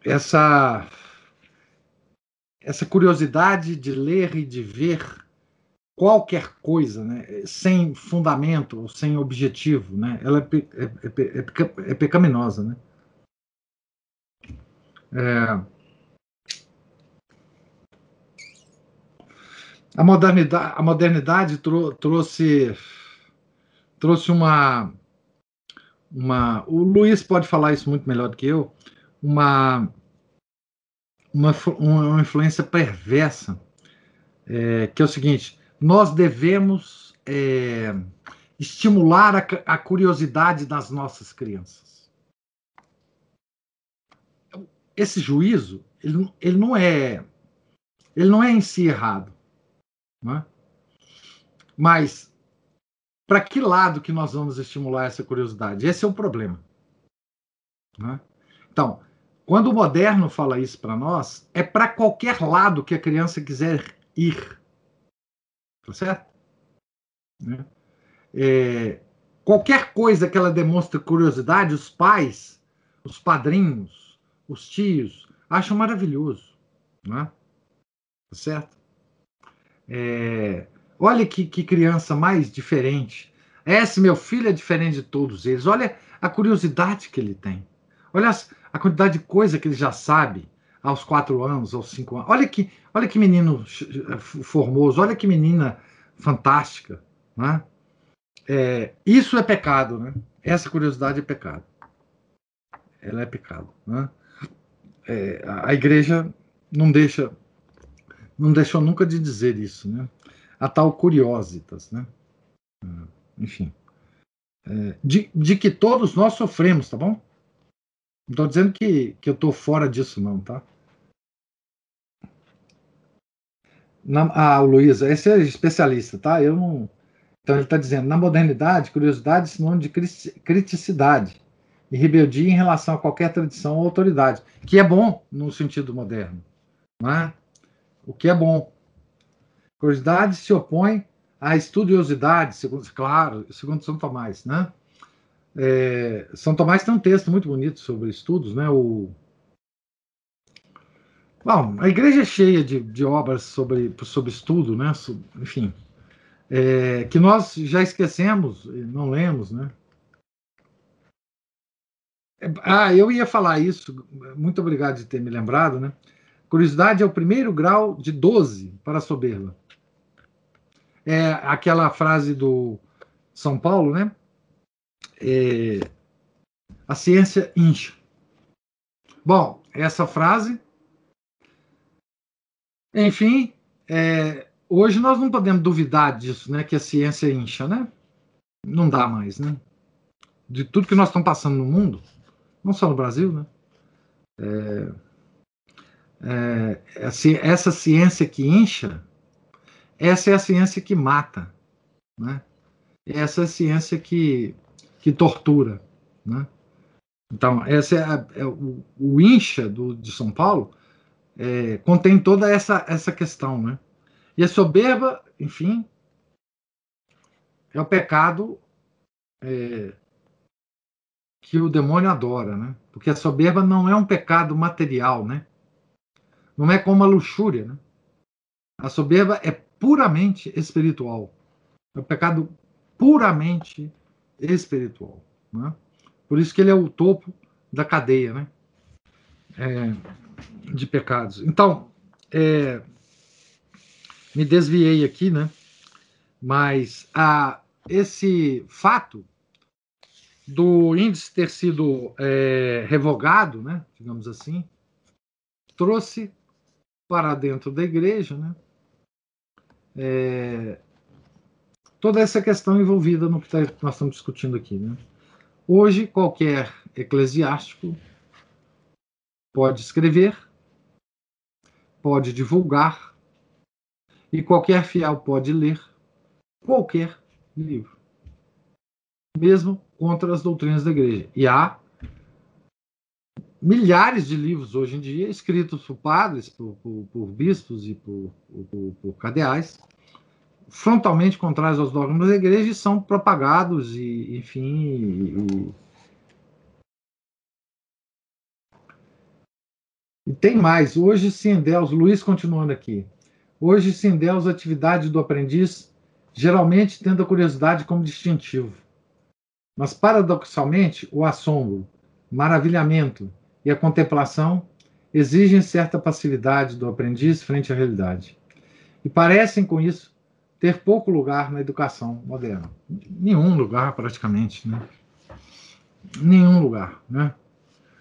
essa essa curiosidade de ler e de ver qualquer coisa, né, sem fundamento, sem objetivo, né, ela é, é, é, é pecaminosa, né? É, a modernidade, a modernidade trou trouxe trouxe uma, uma. O Luiz pode falar isso muito melhor do que eu. Uma, uma, uma influência perversa, é, que é o seguinte: nós devemos é, estimular a, a curiosidade das nossas crianças. Esse juízo, ele, ele não é ele não é em si errado. Né? Mas para que lado que nós vamos estimular essa curiosidade? Esse é o problema. Né? Então, quando o moderno fala isso para nós, é para qualquer lado que a criança quiser ir. Tá certo? Né? É, qualquer coisa que ela demonstre curiosidade, os pais, os padrinhos, os tios, acham maravilhoso. Né? Tá certo? É, olha que, que criança mais diferente. Esse meu filho é diferente de todos eles. Olha a curiosidade que ele tem. Olha a quantidade de coisa que ele já sabe aos quatro anos, aos cinco anos. Olha que, olha que menino formoso, olha que menina fantástica. Né? É, isso é pecado, né? Essa curiosidade é pecado. Ela é pecado. Né? É, a igreja não deixa não deixou nunca de dizer isso, né? A tal curiositas, né? Ah, enfim. É, de, de que todos nós sofremos, tá bom? Não estou dizendo que, que eu estou fora disso, não, tá? Na, ah, o Luiz, esse é especialista, tá? Eu não. Então ele está dizendo, na modernidade, curiosidade é sinônimo de criticidade e rebeldia em relação a qualquer tradição ou autoridade, que é bom no sentido moderno, não é? o que é bom. Curiosidade se opõe à estudiosidade, segundo, claro, segundo São Tomás, né? É, São Tomás tem um texto muito bonito sobre estudos, né? O, bom, a igreja é cheia de, de obras sobre, sobre estudo, né? Enfim, é, que nós já esquecemos, não lemos, né? É, ah, eu ia falar isso, muito obrigado de ter me lembrado, né? Curiosidade é o primeiro grau de 12 para a soberba. É aquela frase do São Paulo, né? É, a ciência incha. Bom, essa frase. Enfim, é, hoje nós não podemos duvidar disso, né? Que a ciência incha, né? Não dá mais, né? De tudo que nós estamos passando no mundo, não só no Brasil, né? É, é, essa ciência que incha, essa é a ciência que mata, né? Essa é a ciência que, que tortura, né? Então, essa é, a, é o, o, incha do, de São Paulo é, contém toda essa, essa questão, né? E a soberba, enfim, é o pecado é, que o demônio adora, né? Porque a soberba não é um pecado material, né? Não é como a luxúria. Né? A soberba é puramente espiritual. É um pecado puramente espiritual. Né? Por isso que ele é o topo da cadeia né? É, de pecados. Então, é, me desviei aqui, né? mas a, esse fato do índice ter sido é, revogado, né, digamos assim, trouxe para dentro da igreja, né? É, toda essa questão envolvida no que tá, nós estamos discutindo aqui. Né? Hoje, qualquer eclesiástico pode escrever, pode divulgar, e qualquer fiel pode ler qualquer livro, mesmo contra as doutrinas da igreja. E há milhares de livros hoje em dia escritos por padres, por, por, por bispos e por, por, cadeais, frontalmente contrários aos dogmas da igreja e são propagados e, enfim, e, e tem mais. Hoje endeusa, Luiz continuando aqui, hoje endeusa a atividade do aprendiz, geralmente tendo a curiosidade como distintivo. Mas, paradoxalmente, o assombro, maravilhamento, e a contemplação exigem certa passividade do aprendiz frente à realidade. E parecem, com isso, ter pouco lugar na educação moderna. Nenhum lugar, praticamente. Né? Nenhum lugar. Né?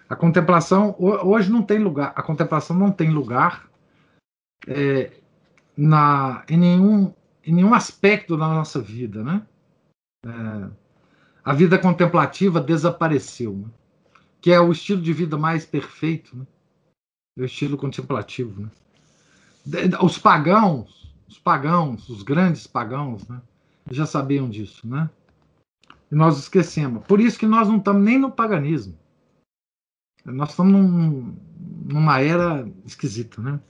A contemplação, hoje não tem lugar, a contemplação não tem lugar é, na, em, nenhum, em nenhum aspecto da nossa vida. Né? É, a vida contemplativa desapareceu, né? que é o estilo de vida mais perfeito, né? o estilo contemplativo. Né? Os pagãos, os pagãos, os grandes pagãos, né? já sabiam disso, né? E nós esquecemos. Por isso que nós não estamos nem no paganismo. Nós estamos num, numa era esquisita, né?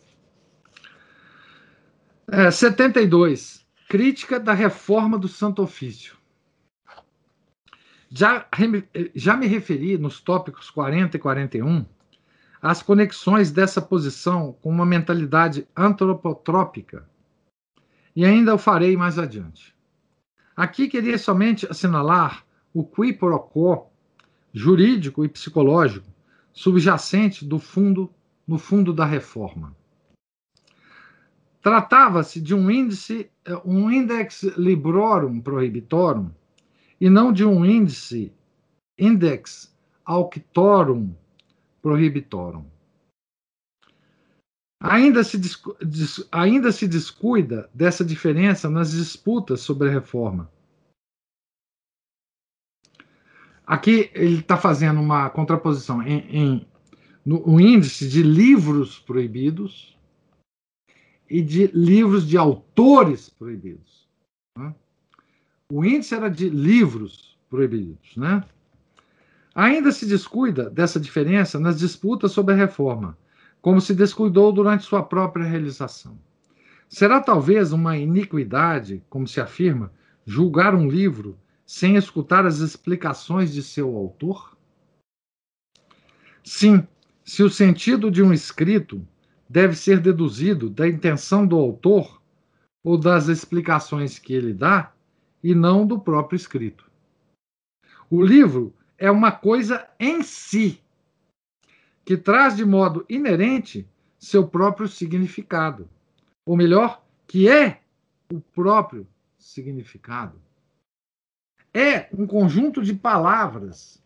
É, 72. Crítica da reforma do Santo Ofício. Já, já me referi nos tópicos 40 e 41 às conexões dessa posição com uma mentalidade antropotrópica, e ainda o farei mais adiante. Aqui queria somente assinalar o qui pro quo jurídico e psicológico subjacente do fundo no fundo da reforma. Tratava-se de um índice, um index librorum prohibitorum e não de um índice, index auctorum prohibitorum. Ainda se, ainda se descuida dessa diferença nas disputas sobre a reforma. Aqui ele está fazendo uma contraposição em, em no, o índice de livros proibidos e de livros de autores proibidos. Né? O índice era de livros proibidos, né? Ainda se descuida dessa diferença nas disputas sobre a reforma, como se descuidou durante sua própria realização. Será talvez uma iniquidade, como se afirma, julgar um livro sem escutar as explicações de seu autor? Sim, se o sentido de um escrito deve ser deduzido da intenção do autor ou das explicações que ele dá, e não do próprio escrito. O livro é uma coisa em si, que traz de modo inerente seu próprio significado. Ou melhor, que é o próprio significado. É um conjunto de palavras.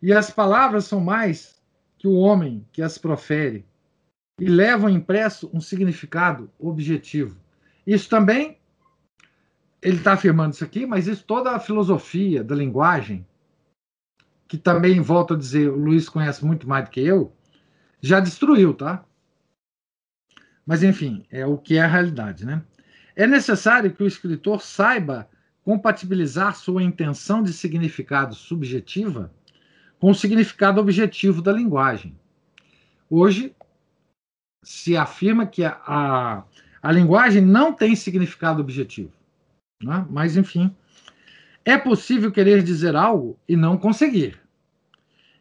E as palavras são mais que o homem que as profere e levam impresso um significado objetivo. Isso também ele está afirmando isso aqui, mas isso toda a filosofia da linguagem, que também, volto a dizer, o Luiz conhece muito mais do que eu, já destruiu, tá? Mas, enfim, é o que é a realidade, né? É necessário que o escritor saiba compatibilizar sua intenção de significado subjetiva com o significado objetivo da linguagem. Hoje, se afirma que a, a, a linguagem não tem significado objetivo. Né? Mas, enfim, é possível querer dizer algo e não conseguir.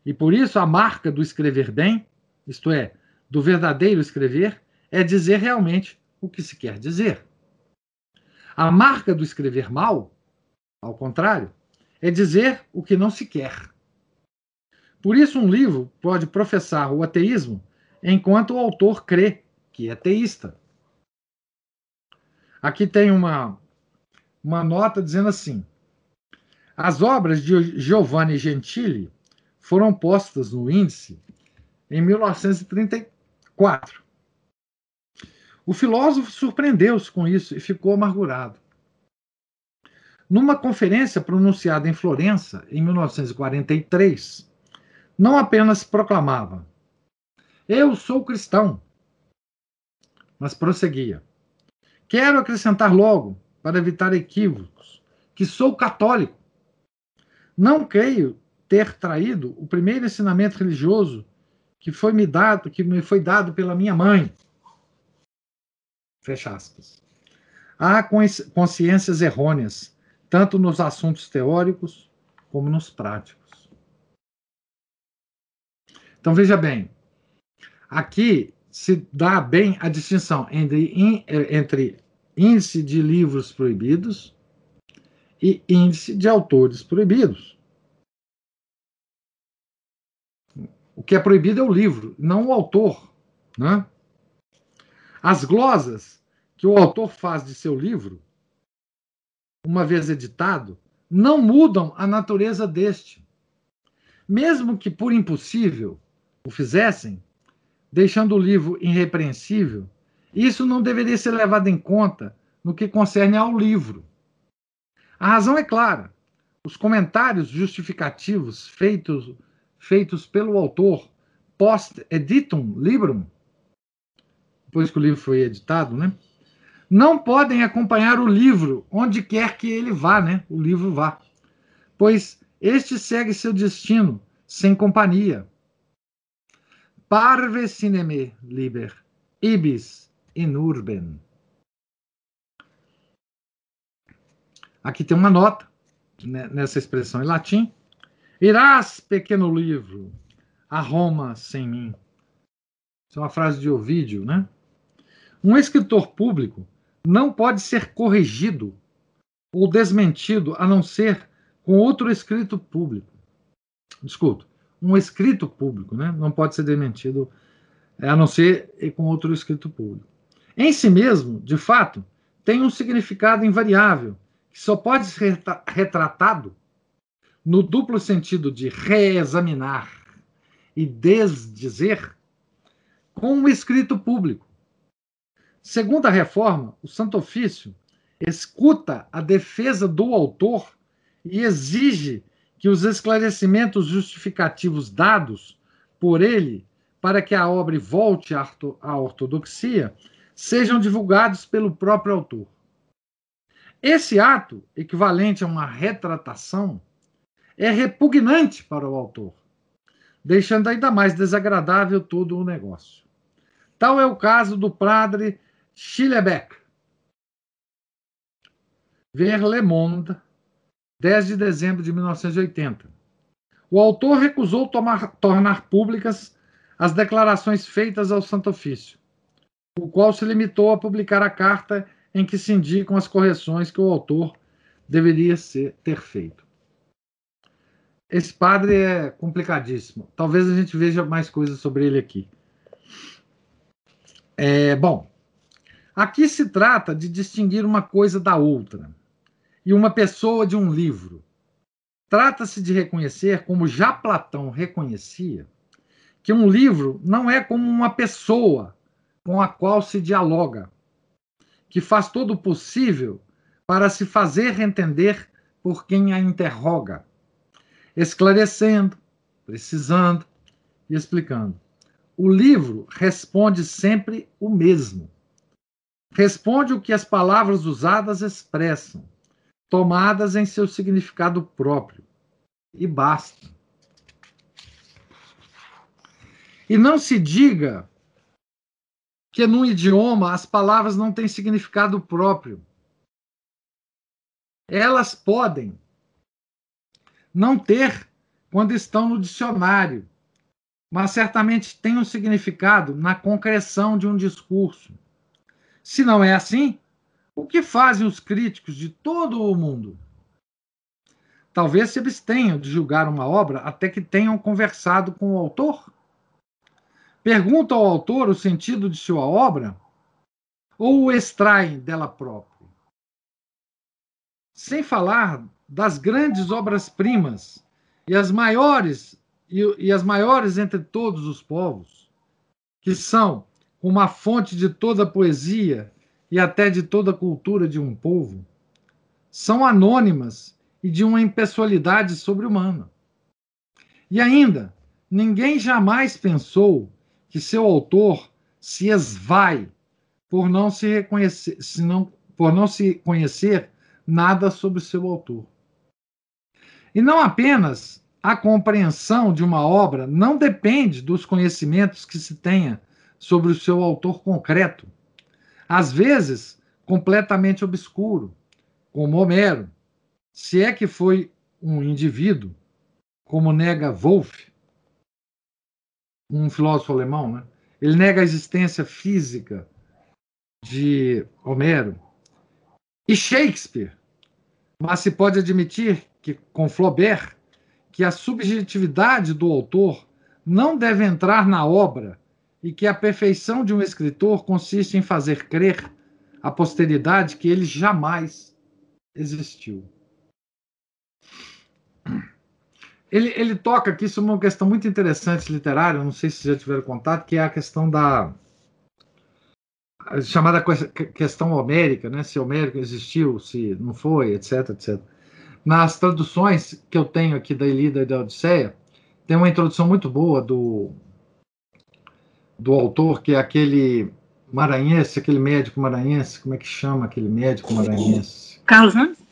E por isso a marca do escrever bem, isto é, do verdadeiro escrever, é dizer realmente o que se quer dizer. A marca do escrever mal, ao contrário, é dizer o que não se quer. Por isso, um livro pode professar o ateísmo enquanto o autor crê que é teísta. Aqui tem uma, uma nota dizendo assim: as obras de Giovanni Gentili foram postas no índice em 1934. O filósofo surpreendeu-se com isso e ficou amargurado. Numa conferência pronunciada em Florença em 1943, não apenas proclamava: Eu sou cristão, mas prosseguia: Quero acrescentar logo para evitar equívocos, que sou católico. Não creio ter traído o primeiro ensinamento religioso que foi me dado, que me foi dado pela minha mãe. Fecha aspas. Há consciências errôneas, tanto nos assuntos teóricos como nos práticos. Então veja bem, aqui se dá bem a distinção entre, entre índice de livros proibidos e índice de autores proibidos. O que é proibido é o livro, não o autor. Né? As glosas que o autor faz de seu livro uma vez editado, não mudam a natureza deste. Mesmo que por impossível o fizessem, deixando o livro irrepreensível, isso não deveria ser levado em conta no que concerne ao livro. A razão é clara. Os comentários justificativos feitos, feitos pelo autor post-editum librum, depois que o livro foi editado, né? não podem acompanhar o livro onde quer que ele vá, né? O livro vá, pois este segue seu destino sem companhia. Parve cineme liber, ibis in urben. Aqui tem uma nota né, nessa expressão em latim. Irás, pequeno livro, a Roma sem mim. Isso é uma frase de Ovídio, né? Um escritor público não pode ser corrigido ou desmentido a não ser com outro escrito público. Desculpa, um escrito público, né? Não pode ser desmentido a não ser com outro escrito público. Em si mesmo, de fato, tem um significado invariável que só pode ser retratado no duplo sentido de reexaminar e desdizer com um escrito público. Segundo a reforma, o Santo Ofício escuta a defesa do autor e exige que os esclarecimentos justificativos dados por ele para que a obra volte à ortodoxia sejam divulgados pelo próprio autor. Esse ato, equivalente a uma retratação, é repugnante para o autor, deixando ainda mais desagradável todo o negócio. Tal é o caso do padre Schillebeck. Ver Le Monde, 10 de dezembro de 1980. O autor recusou tomar, tornar públicas as declarações feitas ao Santo Ofício, o qual se limitou a publicar a carta em que se indicam as correções que o autor deveria ser, ter feito. Esse padre é complicadíssimo. Talvez a gente veja mais coisas sobre ele aqui. É, bom, Aqui se trata de distinguir uma coisa da outra e uma pessoa de um livro. Trata-se de reconhecer, como já Platão reconhecia, que um livro não é como uma pessoa com a qual se dialoga, que faz todo o possível para se fazer entender por quem a interroga, esclarecendo, precisando e explicando. O livro responde sempre o mesmo Responde o que as palavras usadas expressam, tomadas em seu significado próprio. E basta. E não se diga que num idioma as palavras não têm significado próprio. Elas podem não ter quando estão no dicionário, mas certamente têm um significado na concreção de um discurso. Se não é assim, o que fazem os críticos de todo o mundo? Talvez se abstenham de julgar uma obra até que tenham conversado com o autor? Perguntam ao autor o sentido de sua obra? Ou o extraem dela própria? Sem falar das grandes obras-primas e as maiores e, e as maiores entre todos os povos, que são uma fonte de toda a poesia e até de toda a cultura de um povo, são anônimas e de uma impessoalidade sobre-humana. E ainda, ninguém jamais pensou que seu autor se esvai por não se reconhecer, senão, por não se conhecer nada sobre seu autor. E não apenas a compreensão de uma obra não depende dos conhecimentos que se tenha sobre o seu autor concreto, às vezes completamente obscuro, como Homero, se é que foi um indivíduo, como nega Wolff, um filósofo alemão, né? Ele nega a existência física de Homero. E Shakespeare, mas se pode admitir que com Flaubert que a subjetividade do autor não deve entrar na obra e que a perfeição de um escritor consiste em fazer crer à posteridade que ele jamais existiu. Ele, ele toca aqui sobre uma questão muito interessante literária, não sei se já tiveram contato, que é a questão da a chamada questão homérica, né? se homérico existiu, se não foi, etc, etc. Nas traduções que eu tenho aqui da Ilíada e da Odisseia, tem uma introdução muito boa do, do autor, que é aquele maranhense, aquele médico maranhense, como é que chama aquele médico maranhense? Carlos Nunes?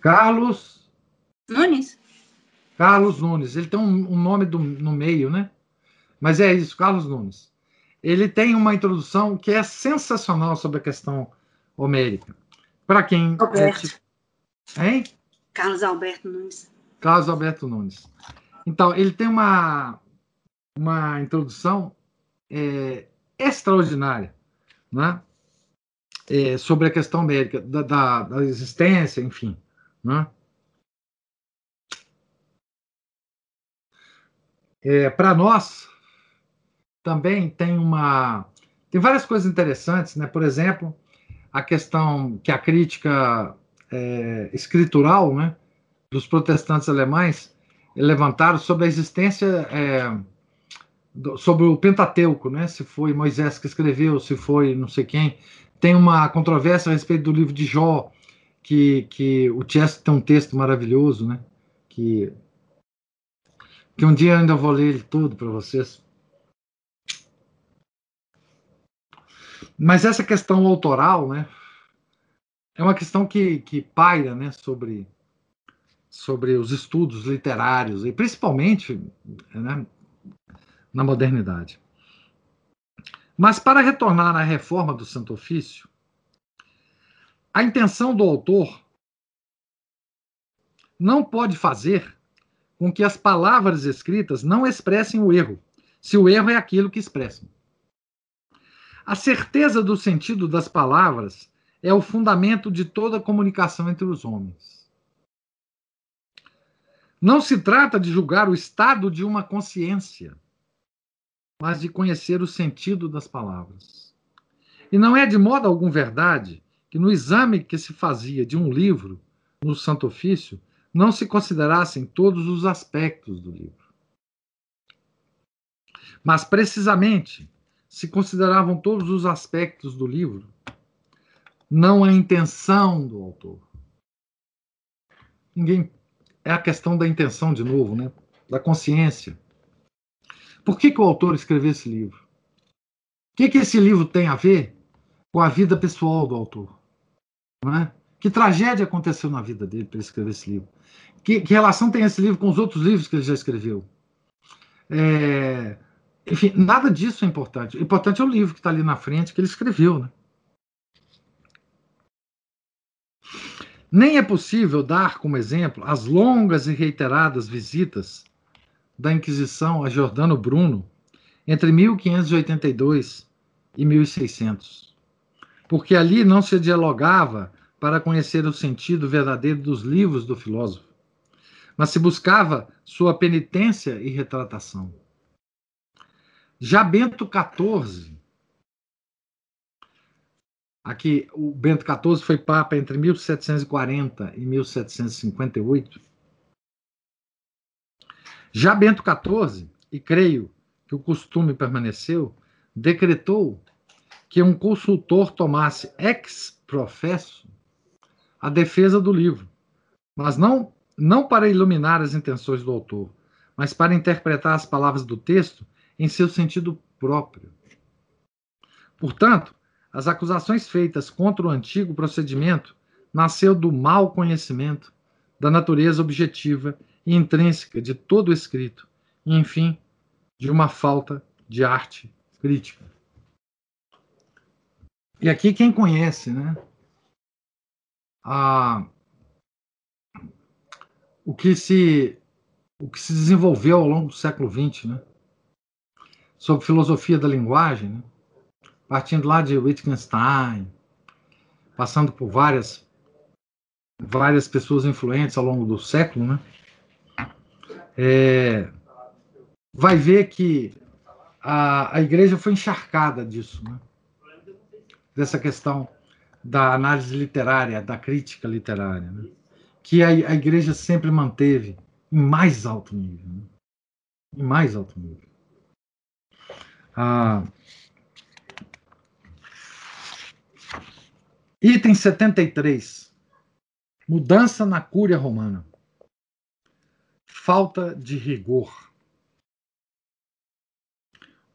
Carlos Nunes? Carlos Nunes. Ele tem um, um nome do, no meio, né? Mas é isso, Carlos Nunes. Ele tem uma introdução que é sensacional sobre a questão homérica. Para quem. Alberto. É, hein? Carlos Alberto Nunes. Carlos Alberto Nunes. Então, ele tem uma, uma introdução é, extraordinária né? É, sobre a questão médica, da, da, da existência, enfim. Né? É, Para nós, também tem uma. Tem várias coisas interessantes, né? Por exemplo, a questão que a crítica é, escritural né, dos protestantes alemães levantaram sobre a existência, é, do, sobre o Pentateuco, né, se foi Moisés que escreveu, se foi não sei quem. Tem uma controvérsia a respeito do livro de Jó, que, que o Chester tem um texto maravilhoso, né, que, que um dia eu ainda vou ler ele tudo para vocês. Mas essa questão autoral, né, é uma questão que, que paira né, sobre, sobre os estudos literários, e principalmente né, na modernidade. Mas para retornar à reforma do Santo Ofício, a intenção do autor não pode fazer com que as palavras escritas não expressem o erro, se o erro é aquilo que expressam. A certeza do sentido das palavras é o fundamento de toda comunicação entre os homens. Não se trata de julgar o estado de uma consciência, mas de conhecer o sentido das palavras. E não é de modo algum verdade que no exame que se fazia de um livro no Santo Ofício não se considerassem todos os aspectos do livro. Mas precisamente se consideravam todos os aspectos do livro não a intenção do autor. Ninguém é a questão da intenção de novo, né? Da consciência. Por que, que o autor escreveu esse livro? O que, que esse livro tem a ver com a vida pessoal do autor? Não é? Que tragédia aconteceu na vida dele para ele escrever esse livro? Que, que, relação tem esse livro com os outros livros que ele já escreveu? É, enfim, nada disso é importante. O importante é o livro que está ali na frente que ele escreveu, né? Nem é possível dar como exemplo as longas e reiteradas visitas da Inquisição a Giordano Bruno entre 1582 e 1600, porque ali não se dialogava para conhecer o sentido verdadeiro dos livros do filósofo, mas se buscava sua penitência e retratação. Já Bento XIV Aqui, o Bento XIV foi papa entre 1740 e 1758. Já Bento XIV, e creio que o costume permaneceu, decretou que um consultor tomasse ex professo a defesa do livro, mas não, não para iluminar as intenções do autor, mas para interpretar as palavras do texto em seu sentido próprio. Portanto, as acusações feitas contra o antigo procedimento nasceu do mau conhecimento da natureza objetiva e intrínseca de todo o escrito, e, enfim, de uma falta de arte crítica. E aqui quem conhece, né? A, o que se o que se desenvolveu ao longo do século XX, né? Sobre filosofia da linguagem, né? partindo lá de Wittgenstein, passando por várias várias pessoas influentes ao longo do século, né? É, vai ver que a, a igreja foi encharcada disso, né? dessa questão da análise literária, da crítica literária, né? que a, a, igreja sempre manteve em mais alto nível. Né? Em mais alto nível. Ah, item 73. Mudança na cúria romana. Falta de rigor.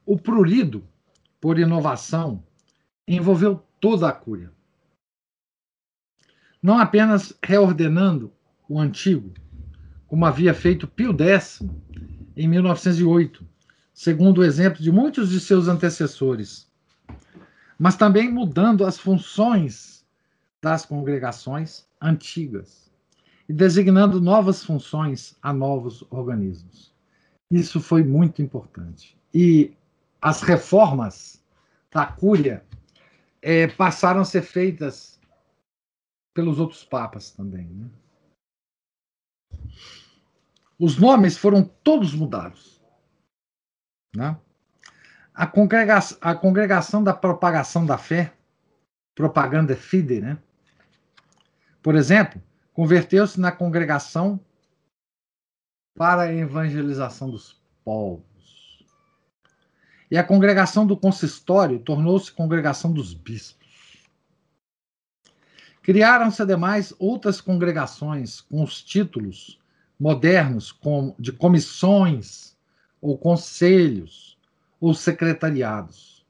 O prurido, por inovação, envolveu toda a cúria não apenas reordenando o antigo, como havia feito Pio X em 1908, segundo o exemplo de muitos de seus antecessores, mas também mudando as funções das congregações antigas e designando novas funções a novos organismos. Isso foi muito importante. E as reformas da Cúria é, passaram a ser feitas pelos outros papas também. Né? Os nomes foram todos mudados. Né? A, congrega a congregação da propagação da fé, propaganda fide, né? por exemplo, converteu-se na congregação para a evangelização dos povos. E a congregação do consistório tornou-se congregação dos bispos. Criaram-se, ademais, outras congregações com os títulos modernos de comissões, ou conselhos, ou secretariados.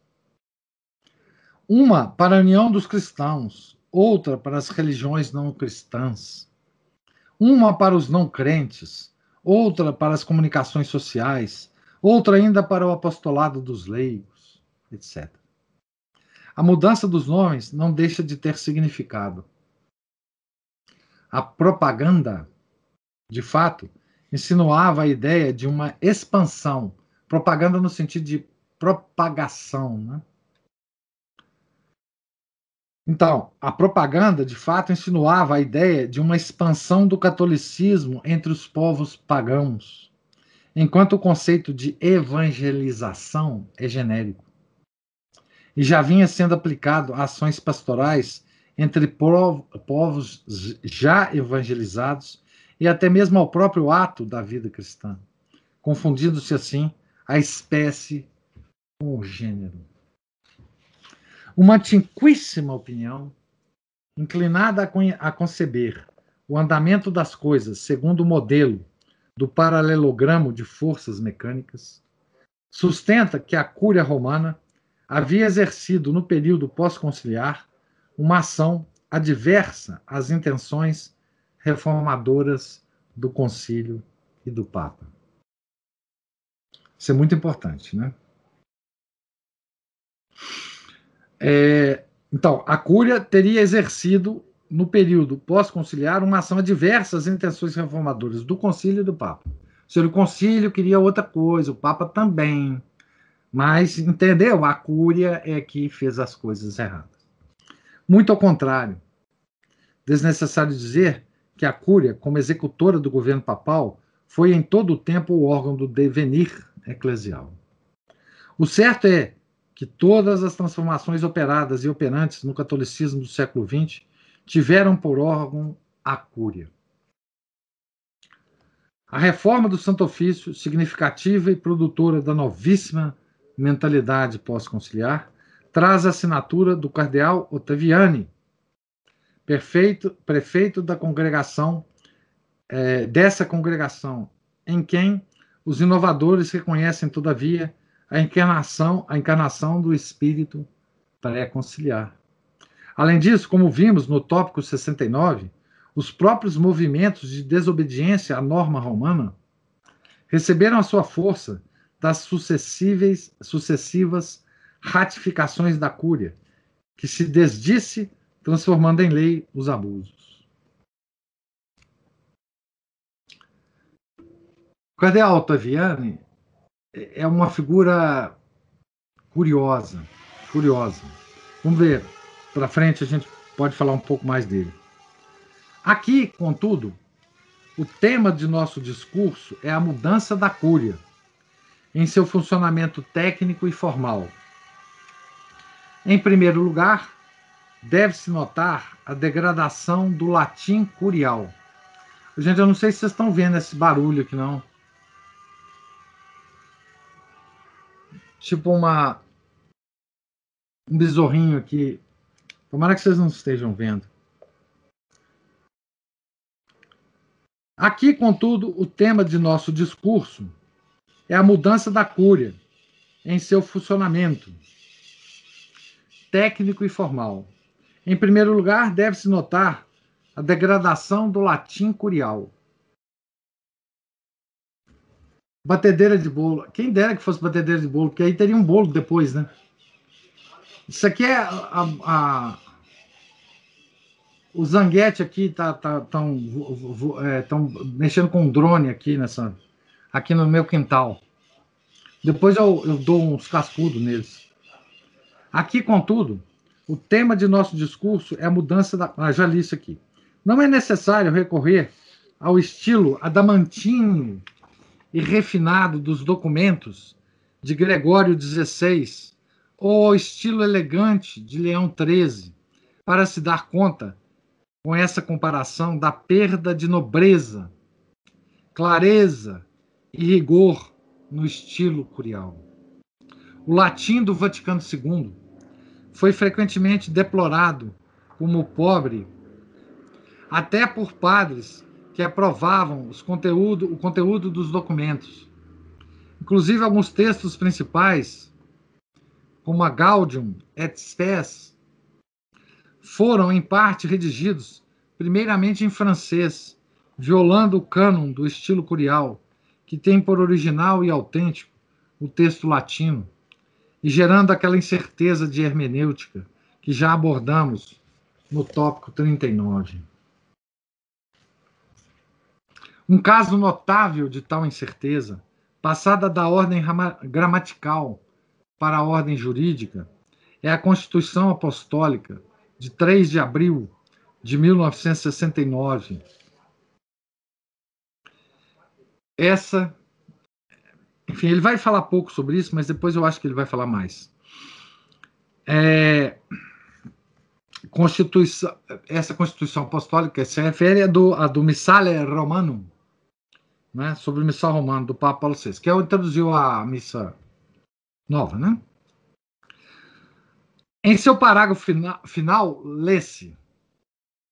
Uma para a união dos cristãos, outra para as religiões não cristãs. Uma para os não crentes, outra para as comunicações sociais, outra ainda para o apostolado dos leigos, etc. A mudança dos nomes não deixa de ter significado. A propaganda, de fato, insinuava a ideia de uma expansão, propaganda no sentido de propagação. Né? Então, a propaganda, de fato, insinuava a ideia de uma expansão do catolicismo entre os povos pagãos, enquanto o conceito de evangelização é genérico e já vinha sendo aplicado a ações pastorais entre povos já evangelizados e até mesmo ao próprio ato da vida cristã, confundindo-se assim a espécie com o gênero. Uma antiquíssima opinião, inclinada a conceber o andamento das coisas segundo o modelo do paralelogramo de forças mecânicas, sustenta que a cúria romana havia exercido no período pós-conciliar uma ação adversa às intenções reformadoras do concílio e do Papa. Isso é muito importante, né? É, então, a Cúria teria exercido, no período pós-conciliar, uma ação adversa às intenções reformadoras do concílio e do Papa. Se o concílio queria outra coisa, o Papa também. Mas, entendeu? A Cúria é que fez as coisas erradas. Muito ao contrário. Desnecessário dizer que a Cúria, como executora do governo papal, foi em todo o tempo o órgão do devenir eclesial. O certo é que todas as transformações operadas e operantes no catolicismo do século XX tiveram por órgão a Cúria. A reforma do Santo Ofício, significativa e produtora da novíssima mentalidade pós-conciliar, traz a assinatura do cardeal Ottaviani, perfeito, prefeito da congregação, é, dessa congregação, em quem os inovadores reconhecem, todavia, a encarnação, a encarnação do espírito pré-conciliar. Além disso, como vimos no tópico 69, os próprios movimentos de desobediência à norma romana receberam a sua força das sucessíveis, sucessivas ratificações da Cúria, que se desdisse, transformando em lei os abusos. O cardeal Ottaviani é uma figura curiosa, curiosa. Vamos ver, para frente a gente pode falar um pouco mais dele. Aqui, contudo, o tema de nosso discurso é a mudança da cúria em seu funcionamento técnico e formal. Em primeiro lugar, deve-se notar a degradação do latim curial. Gente, eu não sei se vocês estão vendo esse barulho aqui, não. Tipo uma. Um besorrinho aqui. Tomara que vocês não estejam vendo. Aqui, contudo, o tema de nosso discurso é a mudança da cúria em seu funcionamento técnico e formal. Em primeiro lugar, deve-se notar a degradação do latim curial. Batedeira de bolo. Quem dera que fosse batedeira de bolo, porque aí teria um bolo depois, né? Isso aqui é a, a o Zanguete aqui tá, tá tão, é, tão mexendo com um drone aqui nessa aqui no meu quintal. Depois eu, eu dou uns cascudos neles. Aqui, contudo, o tema de nosso discurso é a mudança da. Ah, já li isso aqui. Não é necessário recorrer ao estilo adamantino e refinado dos documentos de Gregório XVI ou ao estilo elegante de Leão XIII para se dar conta, com essa comparação, da perda de nobreza, clareza e rigor no estilo curial. O latim do Vaticano II foi frequentemente deplorado como pobre até por padres que aprovavam os conteúdo, o conteúdo dos documentos. Inclusive, alguns textos principais, como a Gaudium et Spes, foram, em parte, redigidos primeiramente em francês, violando o cânon do estilo curial, que tem por original e autêntico o texto latino, e gerando aquela incerteza de hermenêutica que já abordamos no tópico 39. Um caso notável de tal incerteza, passada da ordem gramatical para a ordem jurídica, é a Constituição Apostólica de 3 de abril de 1969. Essa, enfim, ele vai falar pouco sobre isso, mas depois eu acho que ele vai falar mais. É, Constituição, essa Constituição Apostólica se refere a do, do Missale Romanum, né, sobre o missal romano do Papa Paulo VI, que é o introduziu a missa nova, né? Em seu parágrafo fina, final, lê-se: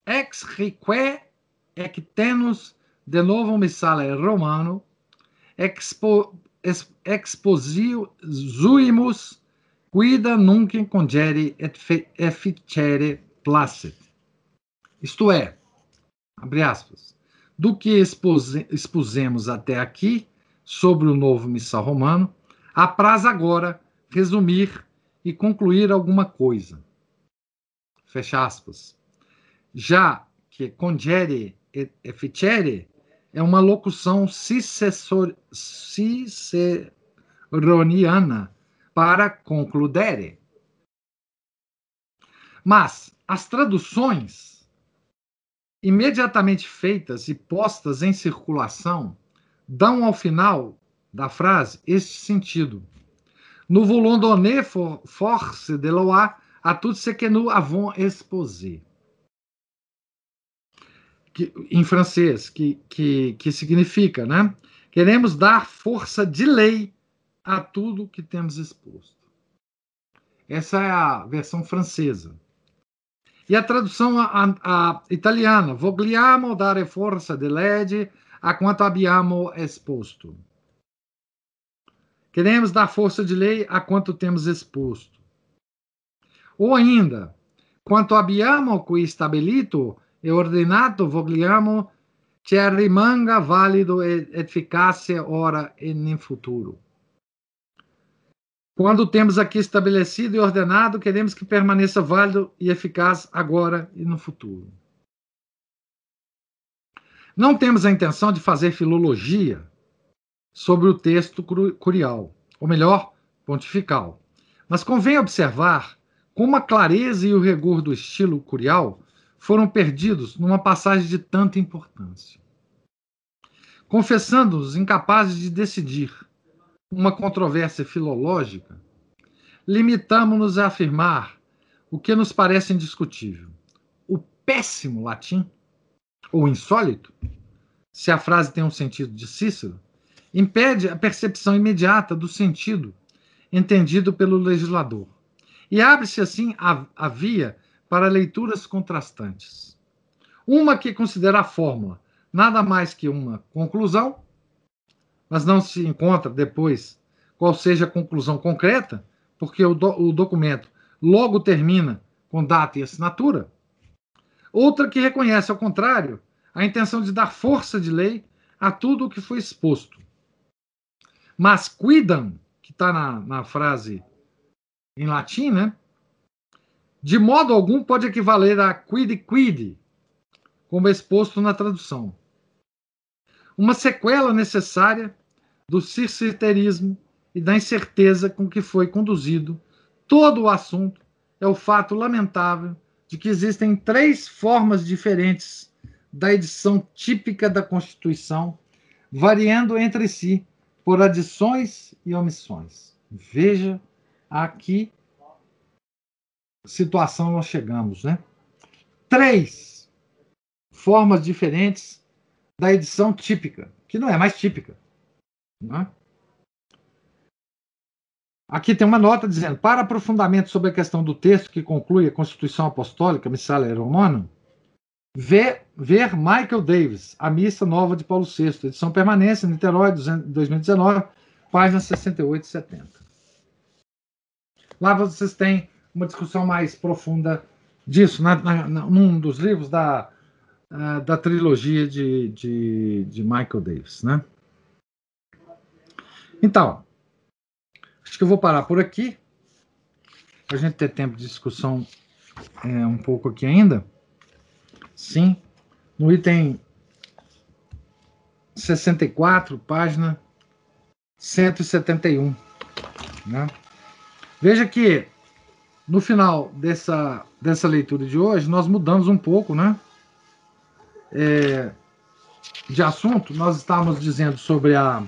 Ex reque ectenus de novo missale romano expo, exposiumus quida nunc congere et efficere placet. Isto é, abre aspas, do que expuse, expusemos até aqui sobre o novo missal romano, apraz agora resumir e concluir alguma coisa. Fecha aspas. Já que congere e efficere é uma locução ciceroniana para concludere. Mas as traduções imediatamente feitas e postas em circulação dão ao final da frase este sentido. Nous voulons for, force de loi à tout ce que nous avons exposé. Que, em francês, que, que, que significa, né? Queremos dar força de lei a tudo que temos exposto. Essa é a versão francesa. E a tradução a, a italiana, vogliamo dare forza de legge a quanto abbiamo exposto. Queremos dar força de lei a quanto temos exposto. Ou ainda, quanto abbiamo qui stabilito e ordinato, vogliamo che rimanga valido e efficace ora e in futuro. Quando temos aqui estabelecido e ordenado, queremos que permaneça válido e eficaz agora e no futuro. Não temos a intenção de fazer filologia sobre o texto curial, ou melhor, pontifical. Mas convém observar como a clareza e o rigor do estilo curial foram perdidos numa passagem de tanta importância. Confessando-nos incapazes de decidir uma controvérsia filológica, limitamos-nos a afirmar o que nos parece indiscutível. O péssimo latim, ou insólito, se a frase tem um sentido de Cícero, impede a percepção imediata do sentido entendido pelo legislador. E abre-se assim a, a via para leituras contrastantes. Uma que considera a fórmula nada mais que uma conclusão, mas não se encontra depois qual seja a conclusão concreta, porque o, do, o documento logo termina com data e assinatura. Outra que reconhece, ao contrário, a intenção de dar força de lei a tudo o que foi exposto. Mas quidam, que está na, na frase em latim, né? De modo algum pode equivaler a quid quid, como exposto na tradução. Uma sequela necessária do circiterismo e da incerteza com que foi conduzido todo o assunto é o fato lamentável de que existem três formas diferentes da edição típica da Constituição, variando entre si por adições e omissões. Veja a que situação nós chegamos, né? Três formas diferentes da edição típica, que não é mais típica. Não é? Aqui tem uma nota dizendo: para aprofundamento sobre a questão do texto que conclui a Constituição Apostólica, Missalia Romana, ver, ver Michael Davis, A Missa Nova de Paulo VI, edição permanência, Niterói, 2019, páginas 68 e 70. Lá vocês têm uma discussão mais profunda disso, na, na, num dos livros da, uh, da trilogia de, de, de Michael Davis. Né? Então, Acho que eu vou parar por aqui, para a gente ter tempo de discussão é, um pouco aqui ainda. Sim, no item 64, página 171. Né? Veja que no final dessa, dessa leitura de hoje, nós mudamos um pouco né? É, de assunto. Nós estávamos dizendo sobre a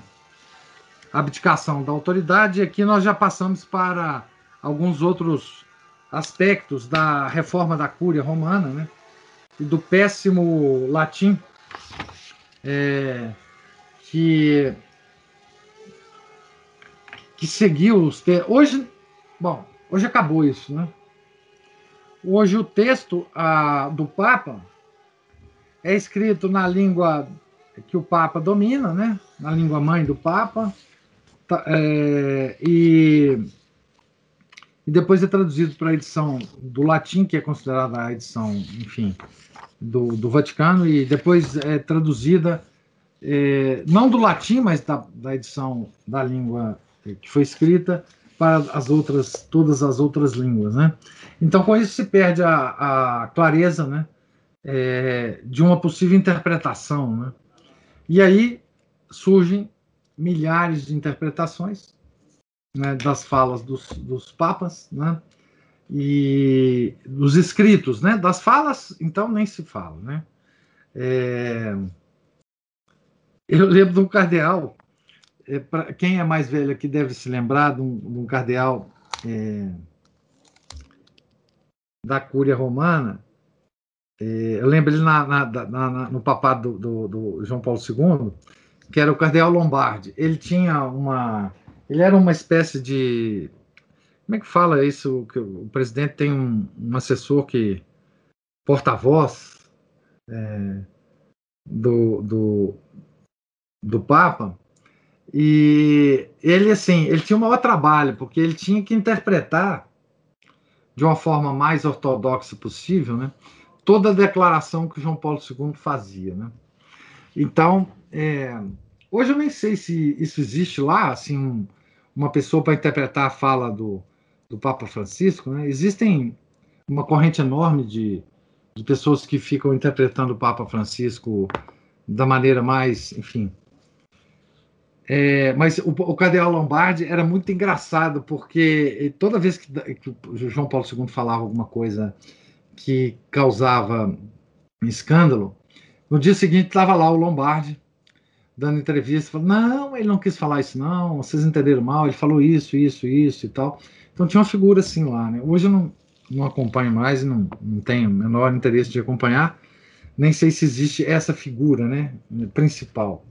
abdicação da autoridade, e aqui nós já passamos para alguns outros aspectos da reforma da Cúria Romana, né? E do péssimo latim, é, que, que seguiu os. Hoje, bom, hoje acabou isso, né? Hoje o texto a, do Papa é escrito na língua que o Papa domina, né? Na língua mãe do Papa, Tá, é, e, e depois é traduzido para a edição do latim, que é considerada a edição, enfim, do, do Vaticano, e depois é traduzida, é, não do latim, mas da, da edição da língua que foi escrita para as outras, todas as outras línguas, né? Então, com isso se perde a, a clareza, né? É, de uma possível interpretação, né? E aí surgem milhares de interpretações né, das falas dos, dos papas, né, e dos escritos, né, das falas, então nem se fala, né. É, eu lembro de um cardeal, é, para quem é mais velho aqui deve se lembrar de um, de um cardeal é, da Cúria Romana, é, eu lembro ele na, na, na, no papado do, do, do João Paulo II, que era o Cardeal Lombardi. Ele tinha uma. Ele era uma espécie de. Como é que fala isso? Que o presidente tem um, um assessor que. porta-voz é, do, do, do Papa. E ele, assim, ele tinha um maior trabalho, porque ele tinha que interpretar de uma forma mais ortodoxa possível, né? Toda a declaração que João Paulo II fazia, né? Então, é, Hoje eu nem sei se isso existe lá, assim, uma pessoa para interpretar a fala do, do Papa Francisco. Né? Existem uma corrente enorme de, de pessoas que ficam interpretando o Papa Francisco da maneira mais, enfim. É, mas o, o Cardeal Lombardi era muito engraçado, porque toda vez que, que João Paulo II falava alguma coisa que causava escândalo, no dia seguinte estava lá o Lombardi dando entrevista, falando, não, ele não quis falar isso, não, vocês entenderam mal, ele falou isso, isso, isso e tal. Então tinha uma figura assim lá, né? Hoje eu não, não acompanho mais, não, não tenho o menor interesse de acompanhar, nem sei se existe essa figura né, principal.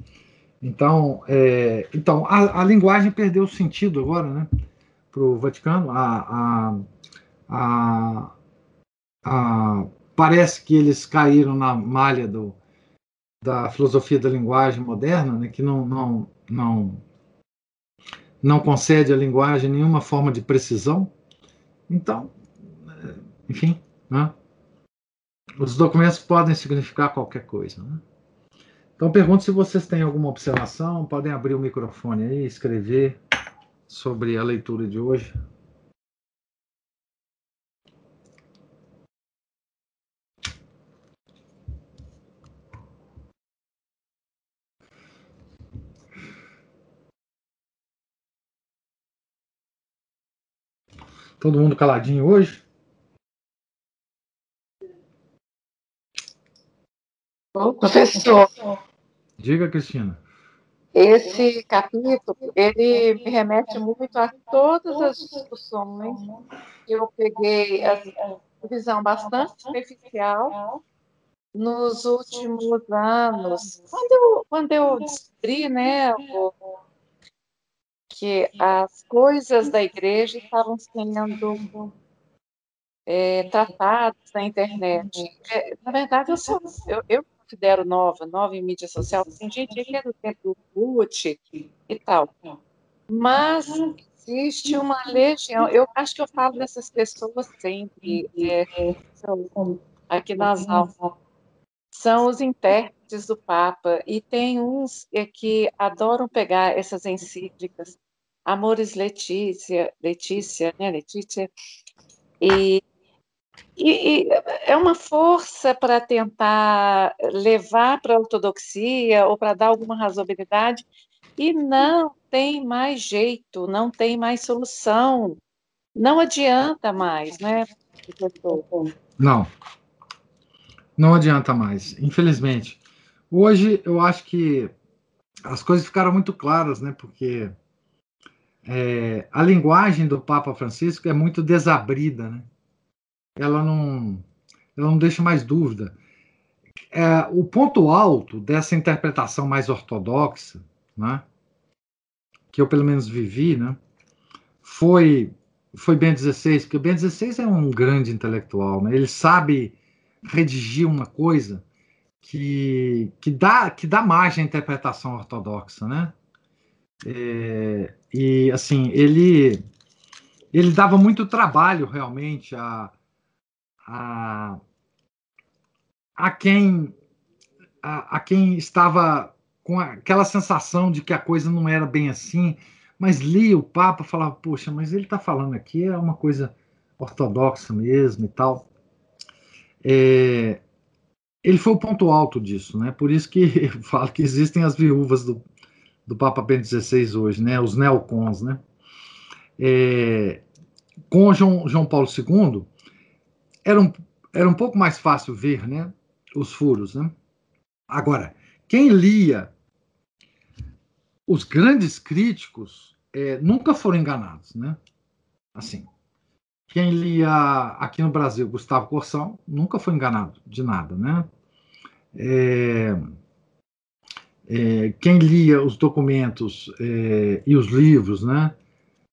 Então, é, então a, a, linguagem perdeu o sentido agora né, para o Vaticano. A, a, a, parece que eles caíram na malha do, da filosofia da linguagem moderna, né, que não, não, não, não concede à linguagem nenhuma forma de precisão. Então, enfim, né, os documentos podem significar qualquer coisa. Né? Então, pergunto se vocês têm alguma observação, podem abrir o microfone aí, escrever sobre a leitura de hoje. Todo mundo caladinho hoje? Ô, professor. Diga, Cristina. Esse capítulo, ele me remete muito a todas as discussões que eu peguei, a visão bastante superficial nos últimos anos. Quando eu, quando eu descobri, né, que as coisas da igreja estavam sendo é, tratadas na internet. É, na verdade, eu, sou, eu, eu considero nova, nova em mídia social, tem gente que é do tempo do CUT e tal. Mas existe uma legião, eu acho que eu falo dessas pessoas sempre, é, são, aqui nas aulas, são os intérpretes do Papa, e tem uns é, que adoram pegar essas encíclicas, Amores Letícia, Letícia, né, Letícia, e e, e, é uma força para tentar levar para a ortodoxia ou para dar alguma razoabilidade, e não tem mais jeito, não tem mais solução. Não adianta mais, né, Não. Não adianta mais, infelizmente. Hoje eu acho que as coisas ficaram muito claras, né? Porque é, a linguagem do Papa Francisco é muito desabrida, né? Ela não, ela não deixa mais dúvida. É, o ponto alto dessa interpretação mais ortodoxa, né, que eu pelo menos vivi, né, foi foi Ben 16, porque Ben 16 é um grande intelectual, né? Ele sabe redigir uma coisa que, que dá que dá margem à interpretação ortodoxa, né? É, e assim ele ele dava muito trabalho realmente a, a, a quem a, a quem estava com aquela sensação de que a coisa não era bem assim, mas lia o Papa falava, poxa, mas ele está falando aqui é uma coisa ortodoxa mesmo e tal. É, ele foi o ponto alto disso, né? Por isso que eu falo que existem as viúvas do, do Papa Bento XVI hoje, né? Os neocons, né? É, com João, João Paulo II, era um, era um pouco mais fácil ver né, os furos. Né? Agora, quem lia os grandes críticos é, nunca foram enganados. Né? Assim, quem lia aqui no Brasil Gustavo Corsão nunca foi enganado de nada. Né? É, é, quem lia os documentos é, e os livros né,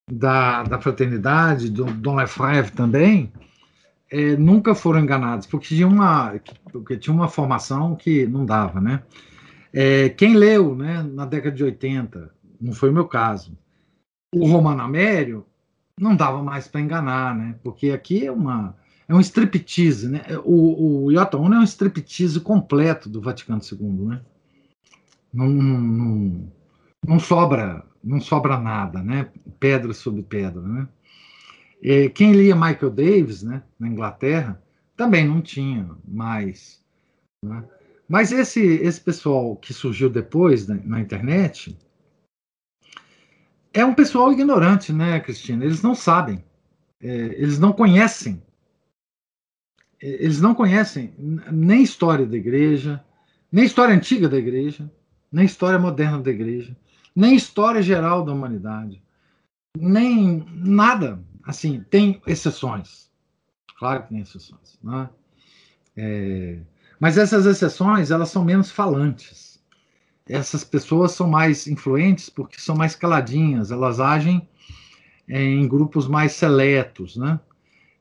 da, da fraternidade, do Dom Lefebvre também, é, nunca foram enganados, porque tinha uma, porque tinha uma formação que não dava, né? É, quem leu, né, na década de 80, não foi o meu caso, o Romano Amério, não dava mais para enganar, né? Porque aqui é uma é um striptease, né? O, o Iota Uno é um striptease completo do Vaticano II, né? Não, não, não sobra não sobra nada, né? Pedra sobre pedra, né? Quem lia Michael Davis, né, na Inglaterra, também não tinha mais. Né? Mas esse, esse pessoal que surgiu depois na, na, internet é um pessoal ignorante, né, Cristina? Eles não sabem, é, eles não conhecem, é, eles não conhecem nem história da igreja, nem história antiga da igreja, nem história moderna da igreja, nem história geral da humanidade, nem nada. Assim, tem exceções. claro que tem exceções. Né? É, mas essas exceções, elas são menos falantes. Essas pessoas são mais influentes porque são mais caladinhas, elas agem em grupos mais seletos, né?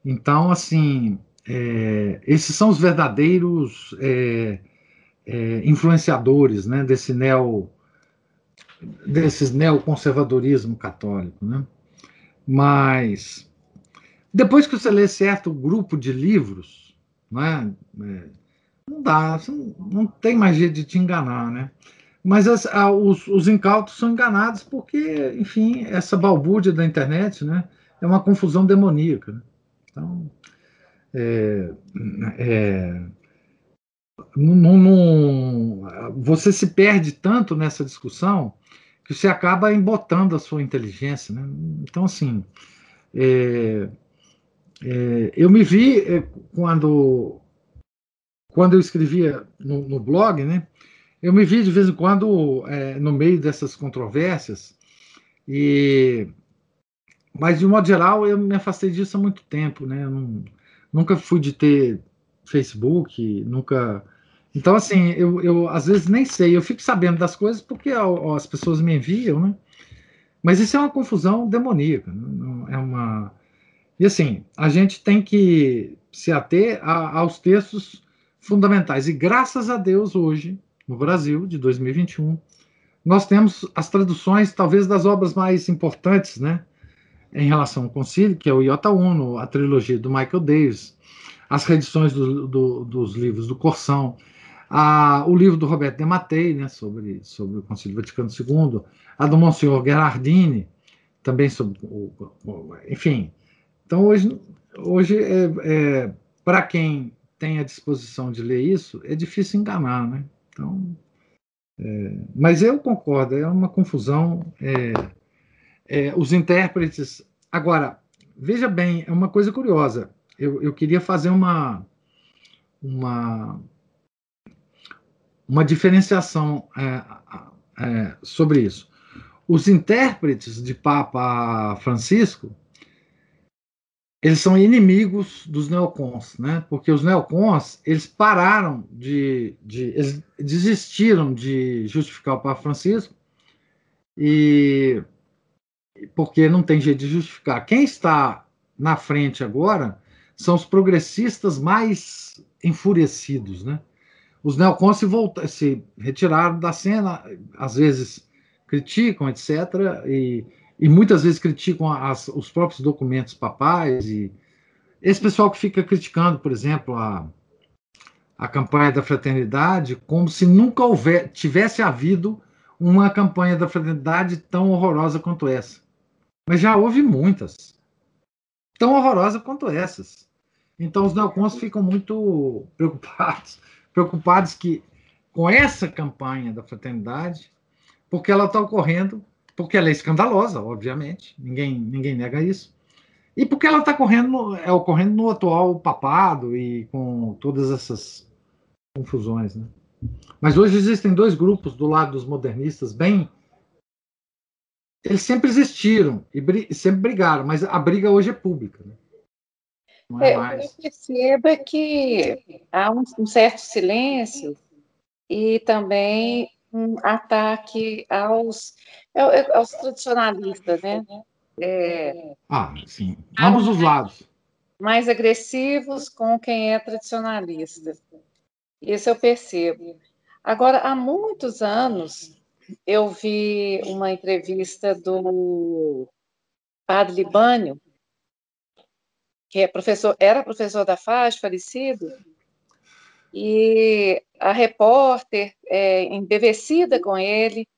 Então, assim, é, esses são os verdadeiros é, é, influenciadores, né, desse neo, desses neoconservadorismo católico, né? Mas depois que você lê certo grupo de livros, né, não dá, não tem mais jeito de te enganar, né? Mas as, a, os, os, incautos são enganados porque, enfim, essa balbúrdia da internet, né, é uma confusão demoníaca. Né? Então, é, é, você se perde tanto nessa discussão que você acaba embotando a sua inteligência. Né? Então, assim, é, é eu me vi é, quando, quando eu escrevia no, no, blog, né? Eu me vi de vez em quando é, no meio dessas controvérsias e mas de modo geral eu me afastei disso há muito tempo, né? Não, nunca fui de ter Facebook, nunca. Então, assim, eu, eu às vezes nem sei, eu fico sabendo das coisas porque ó, as pessoas me enviam, né? Mas isso é uma confusão demoníaca, é uma. E assim, a gente tem que se ater a, aos textos fundamentais. E graças a Deus, hoje, no Brasil, de 2021, nós temos as traduções, talvez, das obras mais importantes, né? em relação ao concílio, que é o Iota Uno, a trilogia do Michael Davis, as reedições do, do, dos livros do Corsão, a, o livro do Roberto de Matei, né, sobre, sobre o Concílio Vaticano II, a do Monsenhor Gerardini, também sobre o, o enfim. Então, hoje, hoje é, é para quem tem a disposição de ler isso, é difícil enganar, né? Então, é, mas eu concordo, é uma confusão é, é, os intérpretes. Agora, veja bem, é uma coisa curiosa. Eu, eu queria fazer uma, uma, uma diferenciação é, é, sobre isso. Os intérpretes de Papa Francisco, eles são inimigos dos neocons, né? Porque os neocons, eles pararam de, de eles desistiram de justificar o Papa Francisco e porque não tem jeito de justificar. Quem está na frente agora são os progressistas mais enfurecidos, né? Os neocons se, volta, se retiraram da cena, às vezes criticam, etc., e, e muitas vezes criticam as, os próprios documentos papais, e esse pessoal que fica criticando, por exemplo, a, a campanha da fraternidade, como se nunca houver, tivesse havido uma campanha da fraternidade tão horrorosa quanto essa. Mas já houve muitas, tão horrorosas quanto essas. Então os neocons ficam muito preocupados, preocupados que com essa campanha da fraternidade, porque ela está ocorrendo, porque ela é escandalosa, obviamente, ninguém, ninguém nega isso, e porque ela está ocorrendo, é ocorrendo no atual papado e com todas essas confusões. Né? Mas hoje existem dois grupos do lado dos modernistas bem eles sempre existiram e sempre brigaram, mas a briga hoje é pública. Né? Não é, é mais. Eu percebo que há um, um, certo silêncio e também um ataque aos, aos tradicionalistas, né? É, ah, sim. Ambos os lados. Mais agressivos com quem é tradicionalista. Isso eu percebo. Agora, há muitos anos, eu vi uma entrevista do Padre Libânio, que é professor, era professor da FAS, falecido, e a repórter, é, embevecida com ele,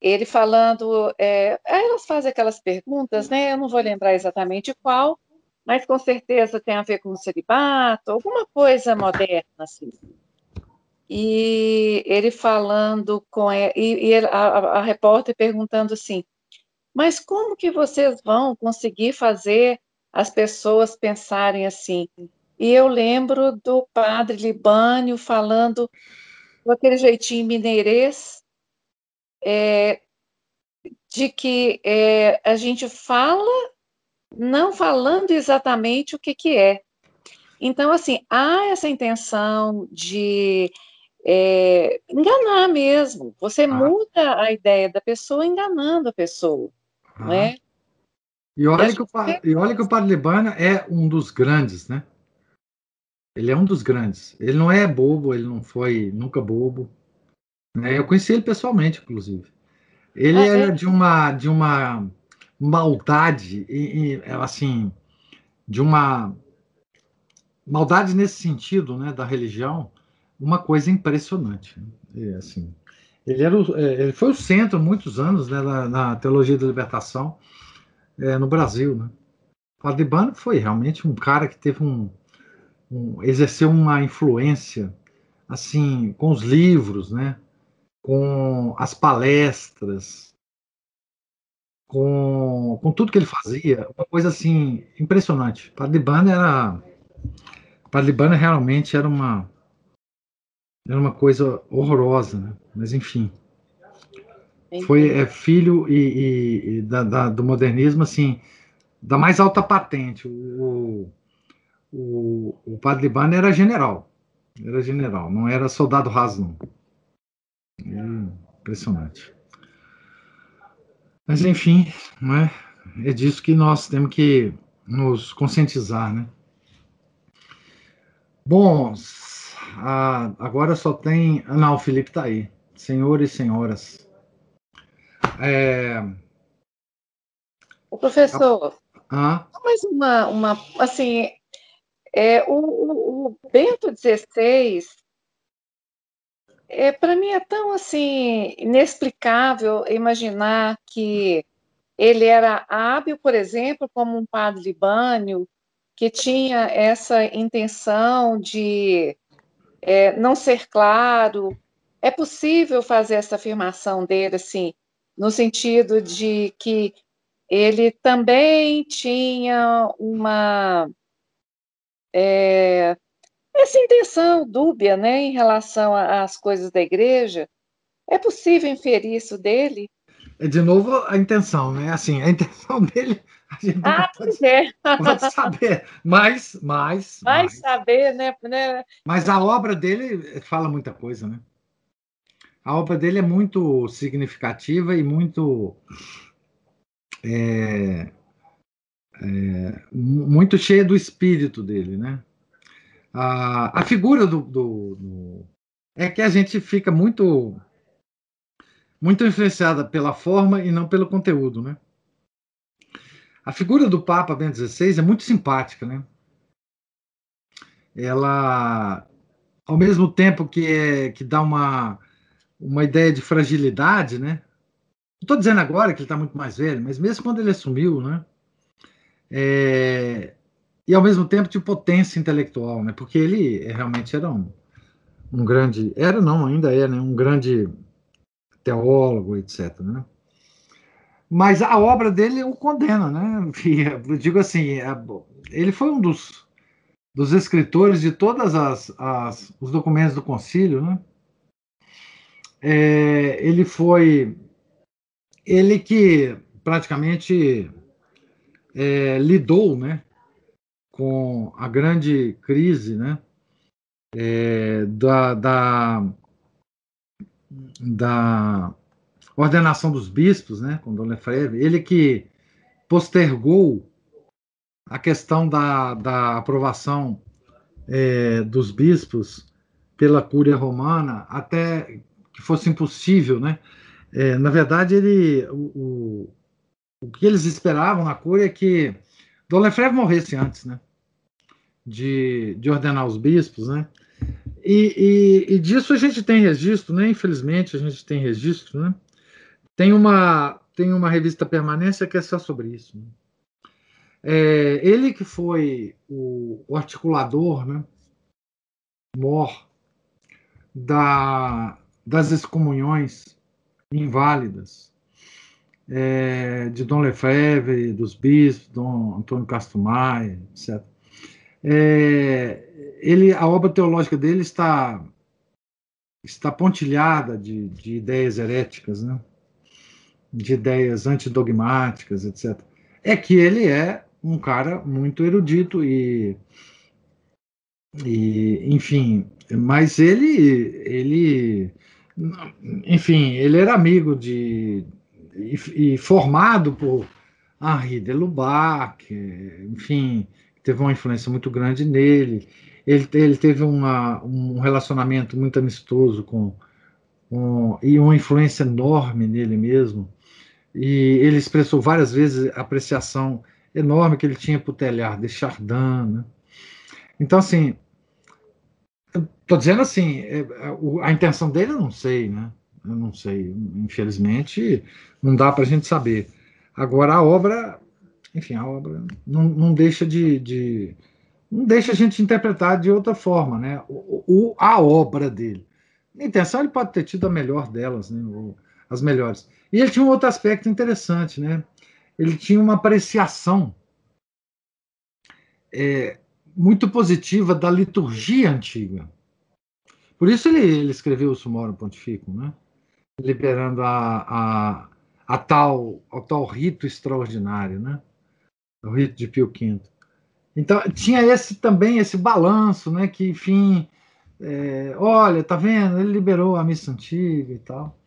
ele falando, é, elas fazem aquelas perguntas, né? Eu não vou lembrar exatamente qual, mas com certeza tem a ver com o celibato, alguma coisa moderna, assim e ele falando com e, e a, a, repórter perguntando assim, mas como que vocês vão conseguir fazer as pessoas pensarem assim? E eu lembro do padre Libânio falando com aquele jeitinho mineirês, é, de que é, a gente fala não falando exatamente o que, que é, Então, assim, há essa intenção de é, enganar mesmo. Você ah. muda a ideia da pessoa enganando a pessoa, ah. né? E olha, que o, e olha que o Padre Libana é um dos grandes, né? Ele é um dos grandes. Ele não é bobo, ele não foi nunca bobo. Né? Eu conheci ele pessoalmente, inclusive. Ele ah, era é? de uma de uma maldade e, e, assim de uma maldade nesse sentido, né, da religião, uma coisa impressionante. Né? assim, ele era o, é, ele foi o centro muitos anos né, na, na teologia da libertação é, no Brasil, né? Padre Bano foi realmente um cara que teve um, um, exerceu uma influência assim com os livros, né? Com as palestras, com, com tudo que ele fazia, uma coisa assim impressionante. Padre Bano era Bano realmente era uma era uma coisa horrorosa, né? Mas enfim, foi é, filho e, e, da, da, do modernismo assim da mais alta patente. O, o, o padre Libano era general, era general, não era soldado raso não. É impressionante. Mas enfim, não é? é disso que nós temos que nos conscientizar, né? Bom, agora só tem. Não, o Felipe está aí. Senhores e senhoras. É... O professor, ah? mais uma, uma assim, é, o, o, o Bento XVI, é, para mim é tão assim inexplicável imaginar que ele era hábil, por exemplo, como um padre libânio, que tinha essa intenção de é, não ser claro. É possível fazer essa afirmação dele assim, no sentido de que ele também tinha uma é, essa intenção dúbia, né, em relação às coisas da igreja. É possível inferir isso dele? É de novo a intenção, né? Assim, a intenção dele a gente ah, pode, é. pode saber, mas, mas, Vai mas, saber, né, né? Mas a obra dele fala muita coisa, né? A obra dele é muito significativa e muito é, é, muito cheia do espírito dele, né? A, a figura do, do, do, é que a gente fica muito muito influenciada pela forma e não pelo conteúdo, né? A figura do Papa Bento XVI é muito simpática, né? Ela, ao mesmo tempo que é, que dá uma uma ideia de fragilidade, né? Não estou dizendo agora que ele está muito mais velho, mas mesmo quando ele assumiu, né? É, e ao mesmo tempo de potência intelectual, né? Porque ele realmente era um, um grande, era não, ainda é, né? Um grande teólogo, etc. Né? Mas a obra dele o condena, né? Eu digo assim, é, ele foi um dos, dos escritores de todas as, as os documentos do concílio, né? É, ele foi ele que praticamente é, lidou né, com a grande crise né, é, da, da, da, ordenação dos bispos, né, com Dom Lefebvre, ele que postergou a questão da, da aprovação é, dos bispos pela Cúria Romana até que fosse impossível, né, é, na verdade, ele, o, o, o, que eles esperavam na cura é que Dom Lefebvre morresse antes, né? De, de ordenar os bispos, né? E, e, e, disso a gente tem registro, né? Infelizmente, a gente tem registro, né? Tem uma, tem uma revista Permanência que é só sobre isso. Né? É, ele que foi o, o articulador, né? Mor da, das excomunhões inválidas é, de Dom Lefebvre, dos bispos, Dom Antônio Castro Maia, etc. É, ele, a obra teológica dele está está pontilhada de, de ideias heréticas, né? de ideias antidogmáticas, etc. É que ele é um cara muito erudito e E, enfim, mas ele, ele, enfim, ele era amigo de e, e formado por Henri de Lubac, enfim, teve uma influência muito grande nele. Ele, ele teve uma, um relacionamento muito amistoso com, com e uma influência enorme nele mesmo. E ele expressou várias vezes a apreciação enorme que ele tinha por Telhar de Chardin. Né? Então, assim, estou dizendo assim, é, a intenção dele eu não sei, né? Eu não sei, infelizmente, não dá para a gente saber. Agora, a obra, enfim, a obra não, não deixa de, de, não deixa a gente interpretar de outra forma, né? O, o, a obra dele. A intenção ele pode ter tido a melhor delas, né? as melhores. E ele tinha um outro aspecto interessante, né? Ele tinha uma apreciação é, muito positiva da liturgia antiga. Por isso ele, ele escreveu o Sumorum Pontificum, né? liberando a, a, a tal, ao tal rito extraordinário, né? o rito de Pio V. Então tinha esse também esse balanço, né? Que enfim, é, olha, tá vendo? Ele liberou a missa antiga e tal.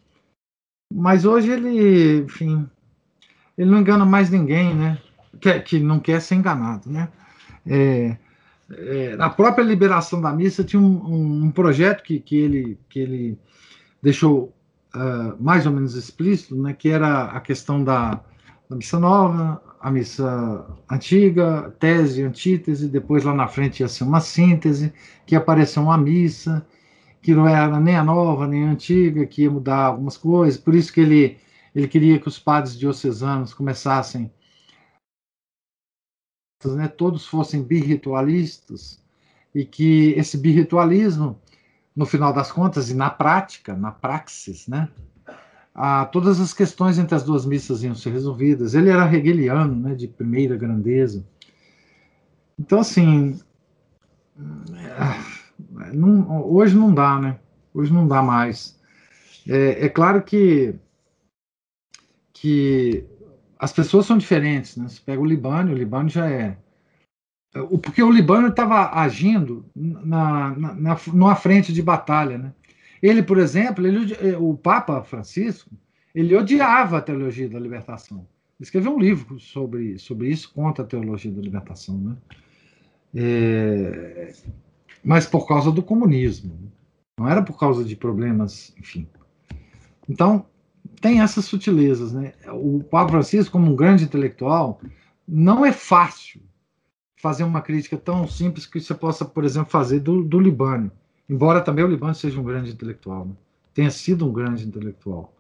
Mas hoje ele, enfim, ele não engana mais ninguém, né? Que, que não quer ser enganado, né? É, é, na própria liberação da missa tinha um, um, um, projeto que, que, ele, que ele deixou uh, mais ou menos explícito, né, que era a questão da, da, missa nova, a missa antiga, tese, antítese, depois lá na frente ia ser uma síntese, que apareceu uma missa, que não era nem a nova nem a antiga, que ia mudar algumas coisas, por isso que ele, ele queria que os padres diocesanos começassem né, todos fossem birritualistas e que esse birritualismo, no final das contas e na prática, na praxis, né, a, todas as questões entre as duas missas iam ser resolvidas. Ele era hegeliano, né, de primeira grandeza. Então, assim, é, não, hoje não dá, né? Hoje não dá mais. É, é claro que que as pessoas são diferentes, né? Você pega o Libano, o Libano já é. Porque o Libano estava agindo na, na, na, numa frente de batalha, né? Ele, por exemplo, ele, o Papa Francisco, ele odiava a teologia da libertação. Escreveu um livro sobre, sobre isso, contra a teologia da libertação, né? É, mas por causa do comunismo, não era por causa de problemas, enfim. Então, tem essas sutilezas, né? O Papa Francisco, como um grande intelectual, não é fácil fazer uma crítica tão simples que você possa, por exemplo, fazer do, do. Embora também o Libânio seja um grande intelectual, né? tenha sido um grande intelectual.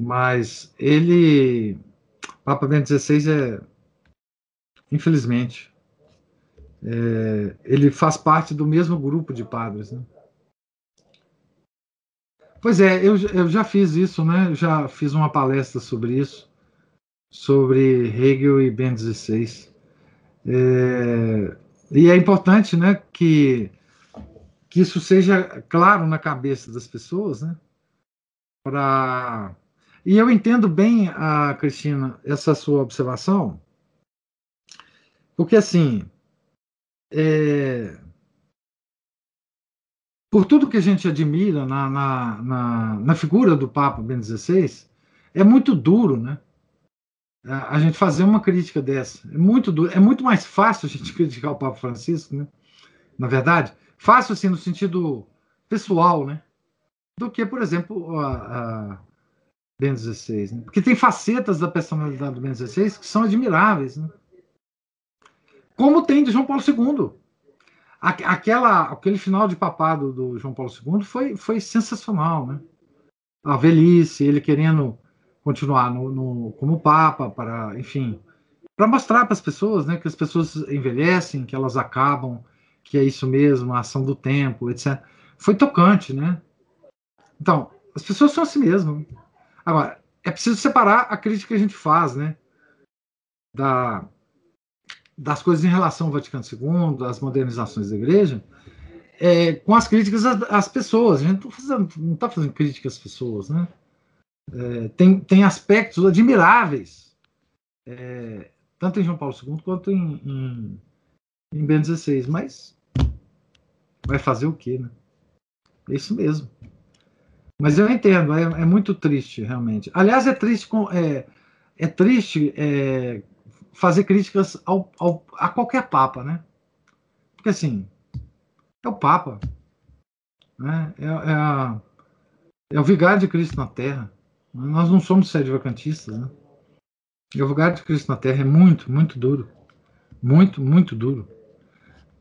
Mas ele, Papa Bento XVI é, infelizmente, é, ele faz parte do mesmo grupo de padres, né? Pois é, eu, eu já fiz isso, né? Já fiz uma palestra sobre isso, sobre Hegel e Ben 16. É, e é importante, né, que, que isso seja claro na cabeça das pessoas, né? Para e eu entendo bem, a Cristina, essa sua observação, porque assim, é, por tudo que a gente admira na, na, na, na figura do Papa Ben XVI, é muito duro, né? A gente fazer uma crítica dessa. É muito duro. É muito mais fácil a gente criticar o Papa Francisco, né? Na verdade, fácil assim no sentido pessoal, né? Do que, por exemplo, a, a Ben XVI. Né? Porque tem facetas da personalidade do Ben XVI que são admiráveis, né? Como tem de João Paulo II aquela, aquele final de papado do João Paulo II foi, foi sensacional, né? A velhice, ele querendo continuar no, no como papa, para, enfim, para mostrar para as pessoas, né, que as pessoas envelhecem, que elas acabam, que é isso mesmo, a ação do tempo, etc. Foi tocante, né? Então, as pessoas são assim mesmo. Agora, é preciso separar a crítica que a gente faz, né? Da, das coisas em relação ao Vaticano II, as modernizações da igreja, é, com as críticas às, pessoas. A gente não está fazendo críticas às pessoas, né? É, tem, tem aspectos admiráveis, é, tanto em João Paulo II quanto em, em, em Ben XVI, mas Vai fazer o quê, né? É isso mesmo. Mas eu entendo, é, é muito triste, realmente. Aliás, é triste, com, é, é triste é, fazer críticas ao, ao, a qualquer Papa, né? Porque assim, é o Papa. Né? É, é, a, é o vigário de Cristo na Terra. Nós não somos sede vacantistas, né? E o vigário de Cristo na Terra é muito, muito duro. Muito, muito duro.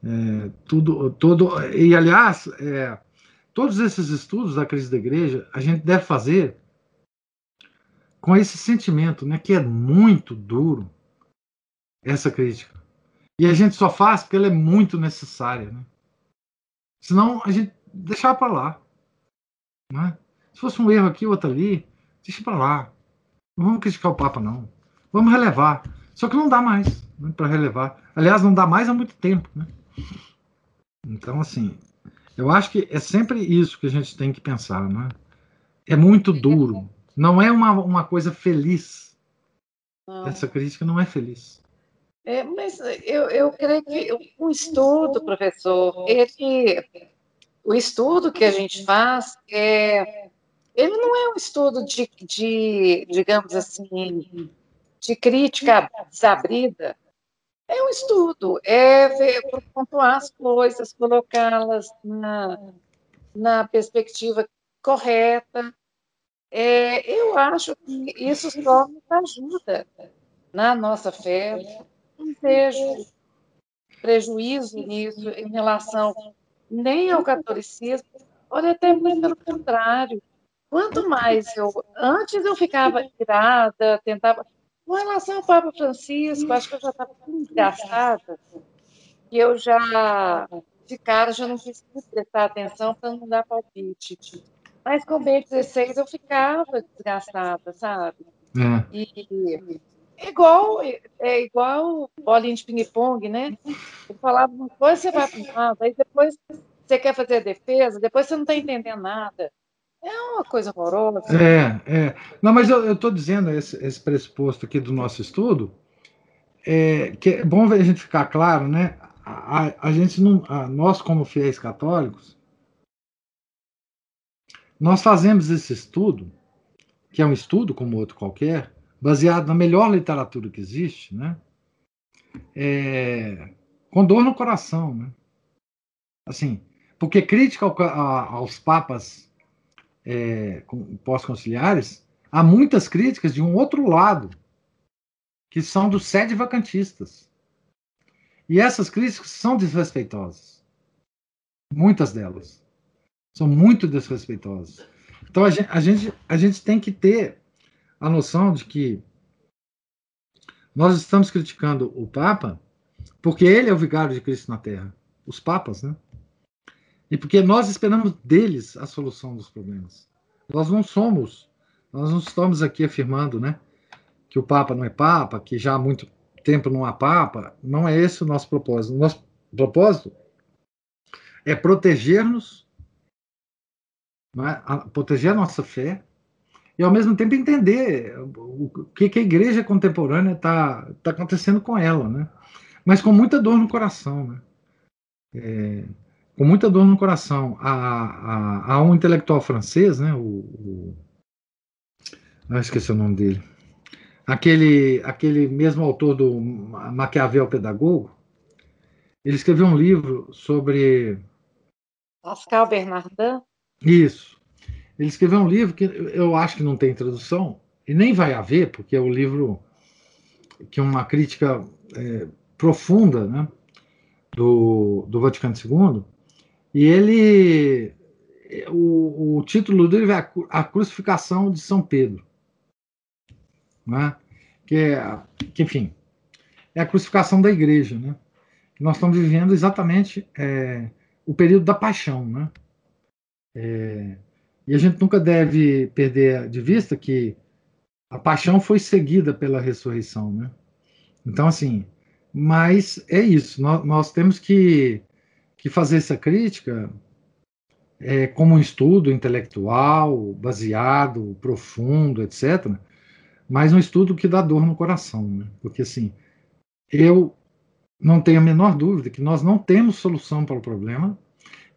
É, tudo, todo, e aliás, é, todos esses estudos da crise da igreja, a gente deve fazer com esse sentimento, né, que é muito duro essa crítica. E a gente só faz porque ela é muito necessária, né? Senão a gente deixar para lá. Né? Se fosse um erro aqui, outro ali, deixa para lá. Não vamos criticar o Papa, não. Vamos relevar. Só que não dá mais né, para relevar. Aliás, não dá mais há muito tempo. Né? Então, assim, eu acho que é sempre isso que a gente tem que pensar. Né? É muito duro. Não é uma, uma coisa feliz. Não. Essa crítica não é feliz. É, mas eu, eu creio que o estudo, professor, ele, o estudo que a gente faz, é, ele não é um estudo de, de digamos assim, de crítica desabrida. É um estudo, é ver, pontuar as coisas, colocá-las na, na perspectiva correta. É, eu acho que isso só nos ajuda na nossa fé, não vejo prejuízo nisso em relação nem ao catolicismo, olha, até pelo contrário. Quanto mais eu. Antes eu ficava irada, tentava. Com relação ao Papa Francisco, acho que eu já estava tão desgastada que eu já, de cara, já não quis prestar atenção para não dar palpite. Mas com o B16 eu ficava desgastada, sabe? É. E, é igual, é igual bolinha de ping-pong, né? Ele falava coisa, você vai para um lado, aí depois você quer fazer a defesa, depois você não está entendendo nada. É uma coisa horrorosa. É, é. Não, mas eu estou dizendo esse, esse, pressuposto aqui do nosso estudo, é, que é bom a gente ficar claro, né? A, a gente não, a, nós como fiéis católicos, nós fazemos esse estudo, que é um estudo como outro qualquer, baseado na melhor literatura que existe, né? É, com dor no coração, né? Assim, porque crítica ao, a, aos papas é, pós-conciliares, há muitas críticas de um outro lado, que são dos sede vacantistas. E essas críticas são desrespeitosas. Muitas delas. São muito desrespeitosas. Então a gente, a gente, a gente tem que ter a noção de que nós estamos criticando o Papa porque ele é o vigário de Cristo na Terra, os papas, né? E porque nós esperamos deles a solução dos problemas. Nós não somos, nós não estamos aqui afirmando, né, que o Papa não é Papa, que já há muito tempo não há Papa. Não é esse o nosso propósito. O nosso propósito é proteger-nos, é? proteger a nossa fé, e ao mesmo tempo entender o que, que a igreja contemporânea está tá acontecendo com ela, né? Mas com muita dor no coração, né? É, com muita dor no coração. Há, há, há um intelectual francês, né? O, o ah, esqueci o nome dele. Aquele, aquele mesmo autor do Maquiavel Pedagogo, ele escreveu um livro sobre Pascal Bernardin. Isso. Ele escreveu um livro que eu acho que não tem tradução, e nem vai haver, porque é um livro que é uma crítica é, profunda né, do, do Vaticano II, e ele. O, o título livro é A Crucificação de São Pedro. Né, que, é, que, enfim, é a crucificação da igreja. Né, nós estamos vivendo exatamente é, o período da paixão. Né, é, e a gente nunca deve perder de vista que a paixão foi seguida pela ressurreição, né? Então, assim, mas é isso, nós, nós temos que, que fazer essa crítica é, como um estudo intelectual, baseado, profundo, etc., mas um estudo que dá dor no coração, né? Porque, assim, eu não tenho a menor dúvida que nós não temos solução para o problema,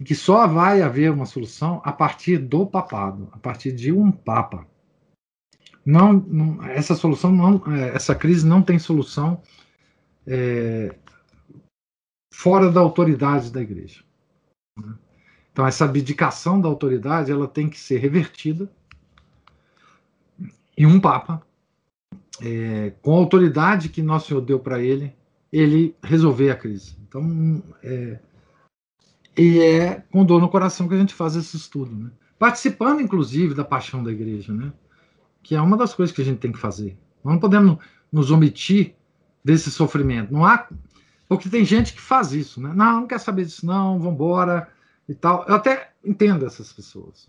e que só vai haver uma solução a partir do papado, a partir de um papa. Não, não essa solução não, é, essa crise não tem solução é, fora da autoridade da igreja. Né? Então essa abdicação da autoridade ela tem que ser revertida e um papa é, com a autoridade que nosso Senhor deu para ele, ele resolver a crise. Então é, e é com dor no coração que a gente faz esse estudo, né? participando inclusive da paixão da igreja, né? que é uma das coisas que a gente tem que fazer. Nós não podemos nos omitir desse sofrimento. Não há. Porque tem gente que faz isso, né? Não, não quer saber disso, não, vamos embora e tal. Eu até entendo essas pessoas.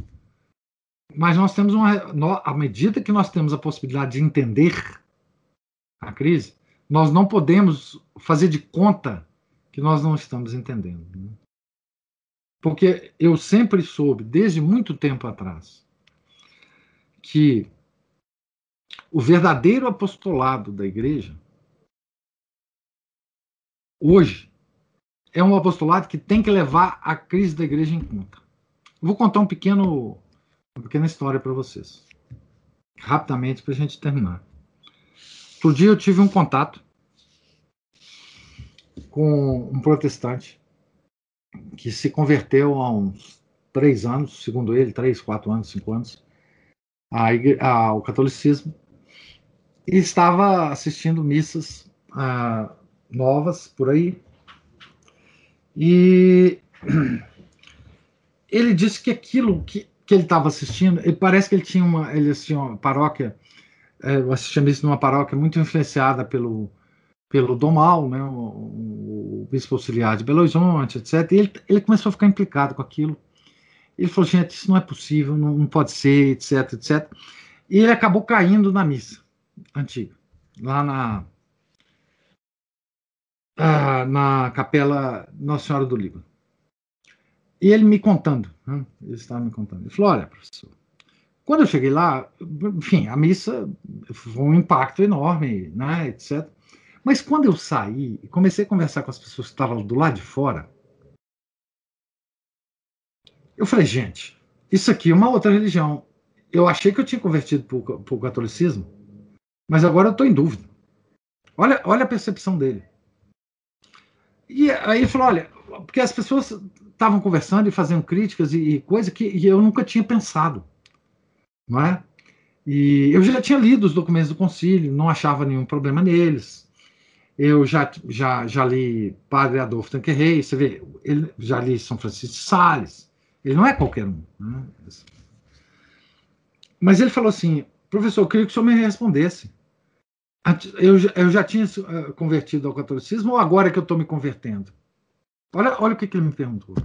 Mas nós temos uma. À medida que nós temos a possibilidade de entender a crise, nós não podemos fazer de conta que nós não estamos entendendo. Né? Porque eu sempre soube, desde muito tempo atrás, que o verdadeiro apostolado da igreja, hoje, é um apostolado que tem que levar a crise da igreja em conta. Vou contar um pequeno, uma pequena história para vocês, rapidamente, para a gente terminar. Outro dia eu tive um contato com um protestante que se converteu há uns três anos, segundo ele, três, quatro anos, cinco anos, ao catolicismo e estava assistindo missas ah, novas por aí. E ele disse que aquilo que, que ele estava assistindo, ele parece que ele tinha uma, ele assistia uma paróquia, é, eu assistia missa numa paróquia muito influenciada pelo pelo Domal, né, o, o bispo auxiliar de Belo Horizonte, etc. E ele, ele começou a ficar implicado com aquilo. Ele falou, gente, isso não é possível, não, não pode ser, etc, etc. E ele acabou caindo na missa antiga, lá na, ah, na capela Nossa Senhora do Líbano. E ele me contando, né? ele estava me contando. Ele falou: Olha, professor, quando eu cheguei lá, enfim, a missa foi um impacto enorme, né, etc. Mas quando eu saí e comecei a conversar com as pessoas que estavam do lado de fora, eu falei, gente, isso aqui é uma outra religião. Eu achei que eu tinha convertido para o catolicismo, mas agora eu estou em dúvida. Olha, olha a percepção dele. E aí ele falou: olha, porque as pessoas estavam conversando e fazendo críticas e, e coisa que e eu nunca tinha pensado. Não é? E eu já tinha lido os documentos do concílio, não achava nenhum problema neles. Eu já, já, já li Padre Adolfo Tanquerrey, você vê, ele, já li São Francisco de Sales. Ele não é qualquer um. Né? Mas ele falou assim: professor, eu queria que o senhor me respondesse. Eu, eu já tinha uh, convertido ao catolicismo ou agora é que eu estou me convertendo? Olha, olha o que, que ele me perguntou.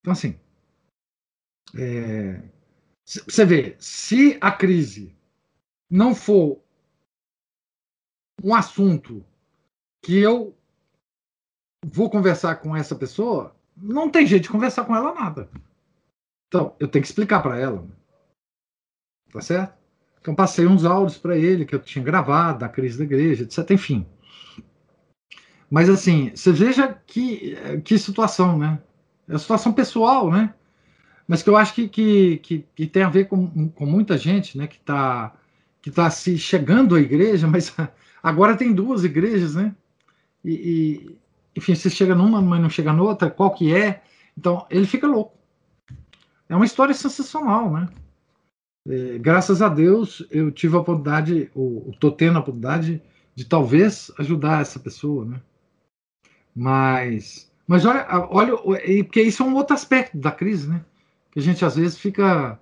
Então, assim, é, você vê, se a crise não for um assunto que eu vou conversar com essa pessoa, não tem jeito de conversar com ela nada. Então, eu tenho que explicar para ela. Tá certo? Então passei uns áudios para ele que eu tinha gravado da crise da igreja, etc. Enfim. Mas assim, você veja que, que situação, né? É uma situação pessoal, né? Mas que eu acho que, que, que, que tem a ver com, com muita gente, né? Que está que tá se chegando à igreja, mas agora tem duas igrejas, né? E, e, enfim, você chega numa, mas não chega noutra, qual que é? Então, ele fica louco. É uma história sensacional, né? É, graças a Deus, eu tive a oportunidade, ou estou tendo a oportunidade de talvez ajudar essa pessoa, né? Mas, mas olha, olha, porque isso é um outro aspecto da crise, né? Que a gente às vezes fica,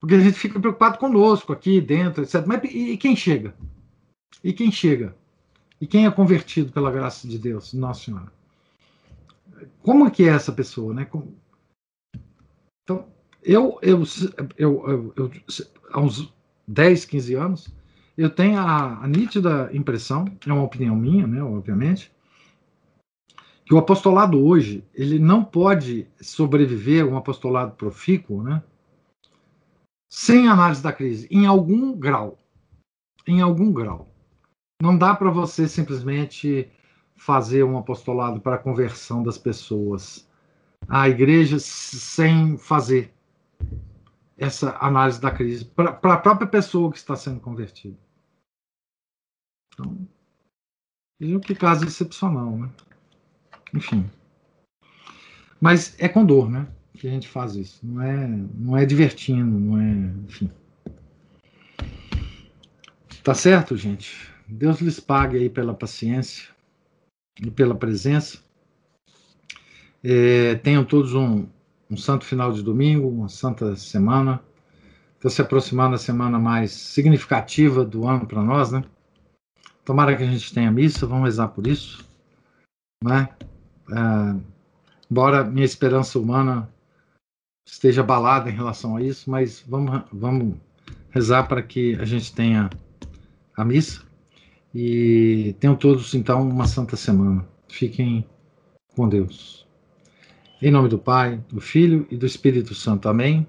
porque a gente fica preocupado conosco aqui dentro, etc. Mas e, e quem chega? E quem chega? E quem é convertido pela graça de Deus, Nossa Senhora? Como é que é essa pessoa, né? Então, eu, eu, eu, eu, eu, há uns 10, 15 anos, eu tenho a, a nítida impressão, é uma opinião minha, né, obviamente, que o apostolado hoje ele não pode sobreviver um apostolado profícuo, né, sem análise da crise, em algum grau, em algum grau. Não dá para você simplesmente fazer um apostolado para a conversão das pessoas a igreja sem fazer essa análise da crise para a própria pessoa que está sendo convertida. Então, vejam que caso excepcional, né? Enfim. Mas é com dor, né? Que a gente faz isso. Não é, não é divertindo, não é. Enfim. Tá certo, gente? Deus lhes pague aí pela paciência e pela presença. É, tenham todos um, um santo final de domingo, uma santa semana. Está se aproximando a semana mais significativa do ano para nós, né? Tomara que a gente tenha missa, vamos rezar por isso. Né? É, embora minha esperança humana esteja abalada em relação a isso, mas vamos, vamos rezar para que a gente tenha a missa e tenham todos então uma santa semana. Fiquem com Deus. Em nome do Pai, do Filho e do Espírito Santo. Amém.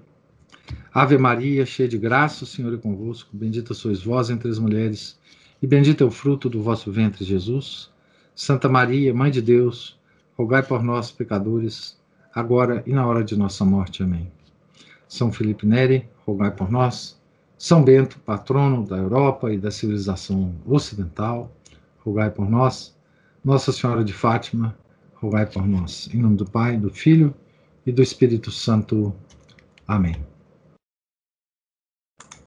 Ave Maria, cheia de graça, o Senhor é convosco. Bendita sois vós entre as mulheres, e bendito é o fruto do vosso ventre, Jesus. Santa Maria, Mãe de Deus, rogai por nós, pecadores, agora e na hora de nossa morte. Amém. São Felipe Neri, rogai por nós. São Bento, patrono da Europa e da civilização ocidental, rogai por nós. Nossa Senhora de Fátima, rogai por nós. Em nome do Pai, do Filho e do Espírito Santo. Amém.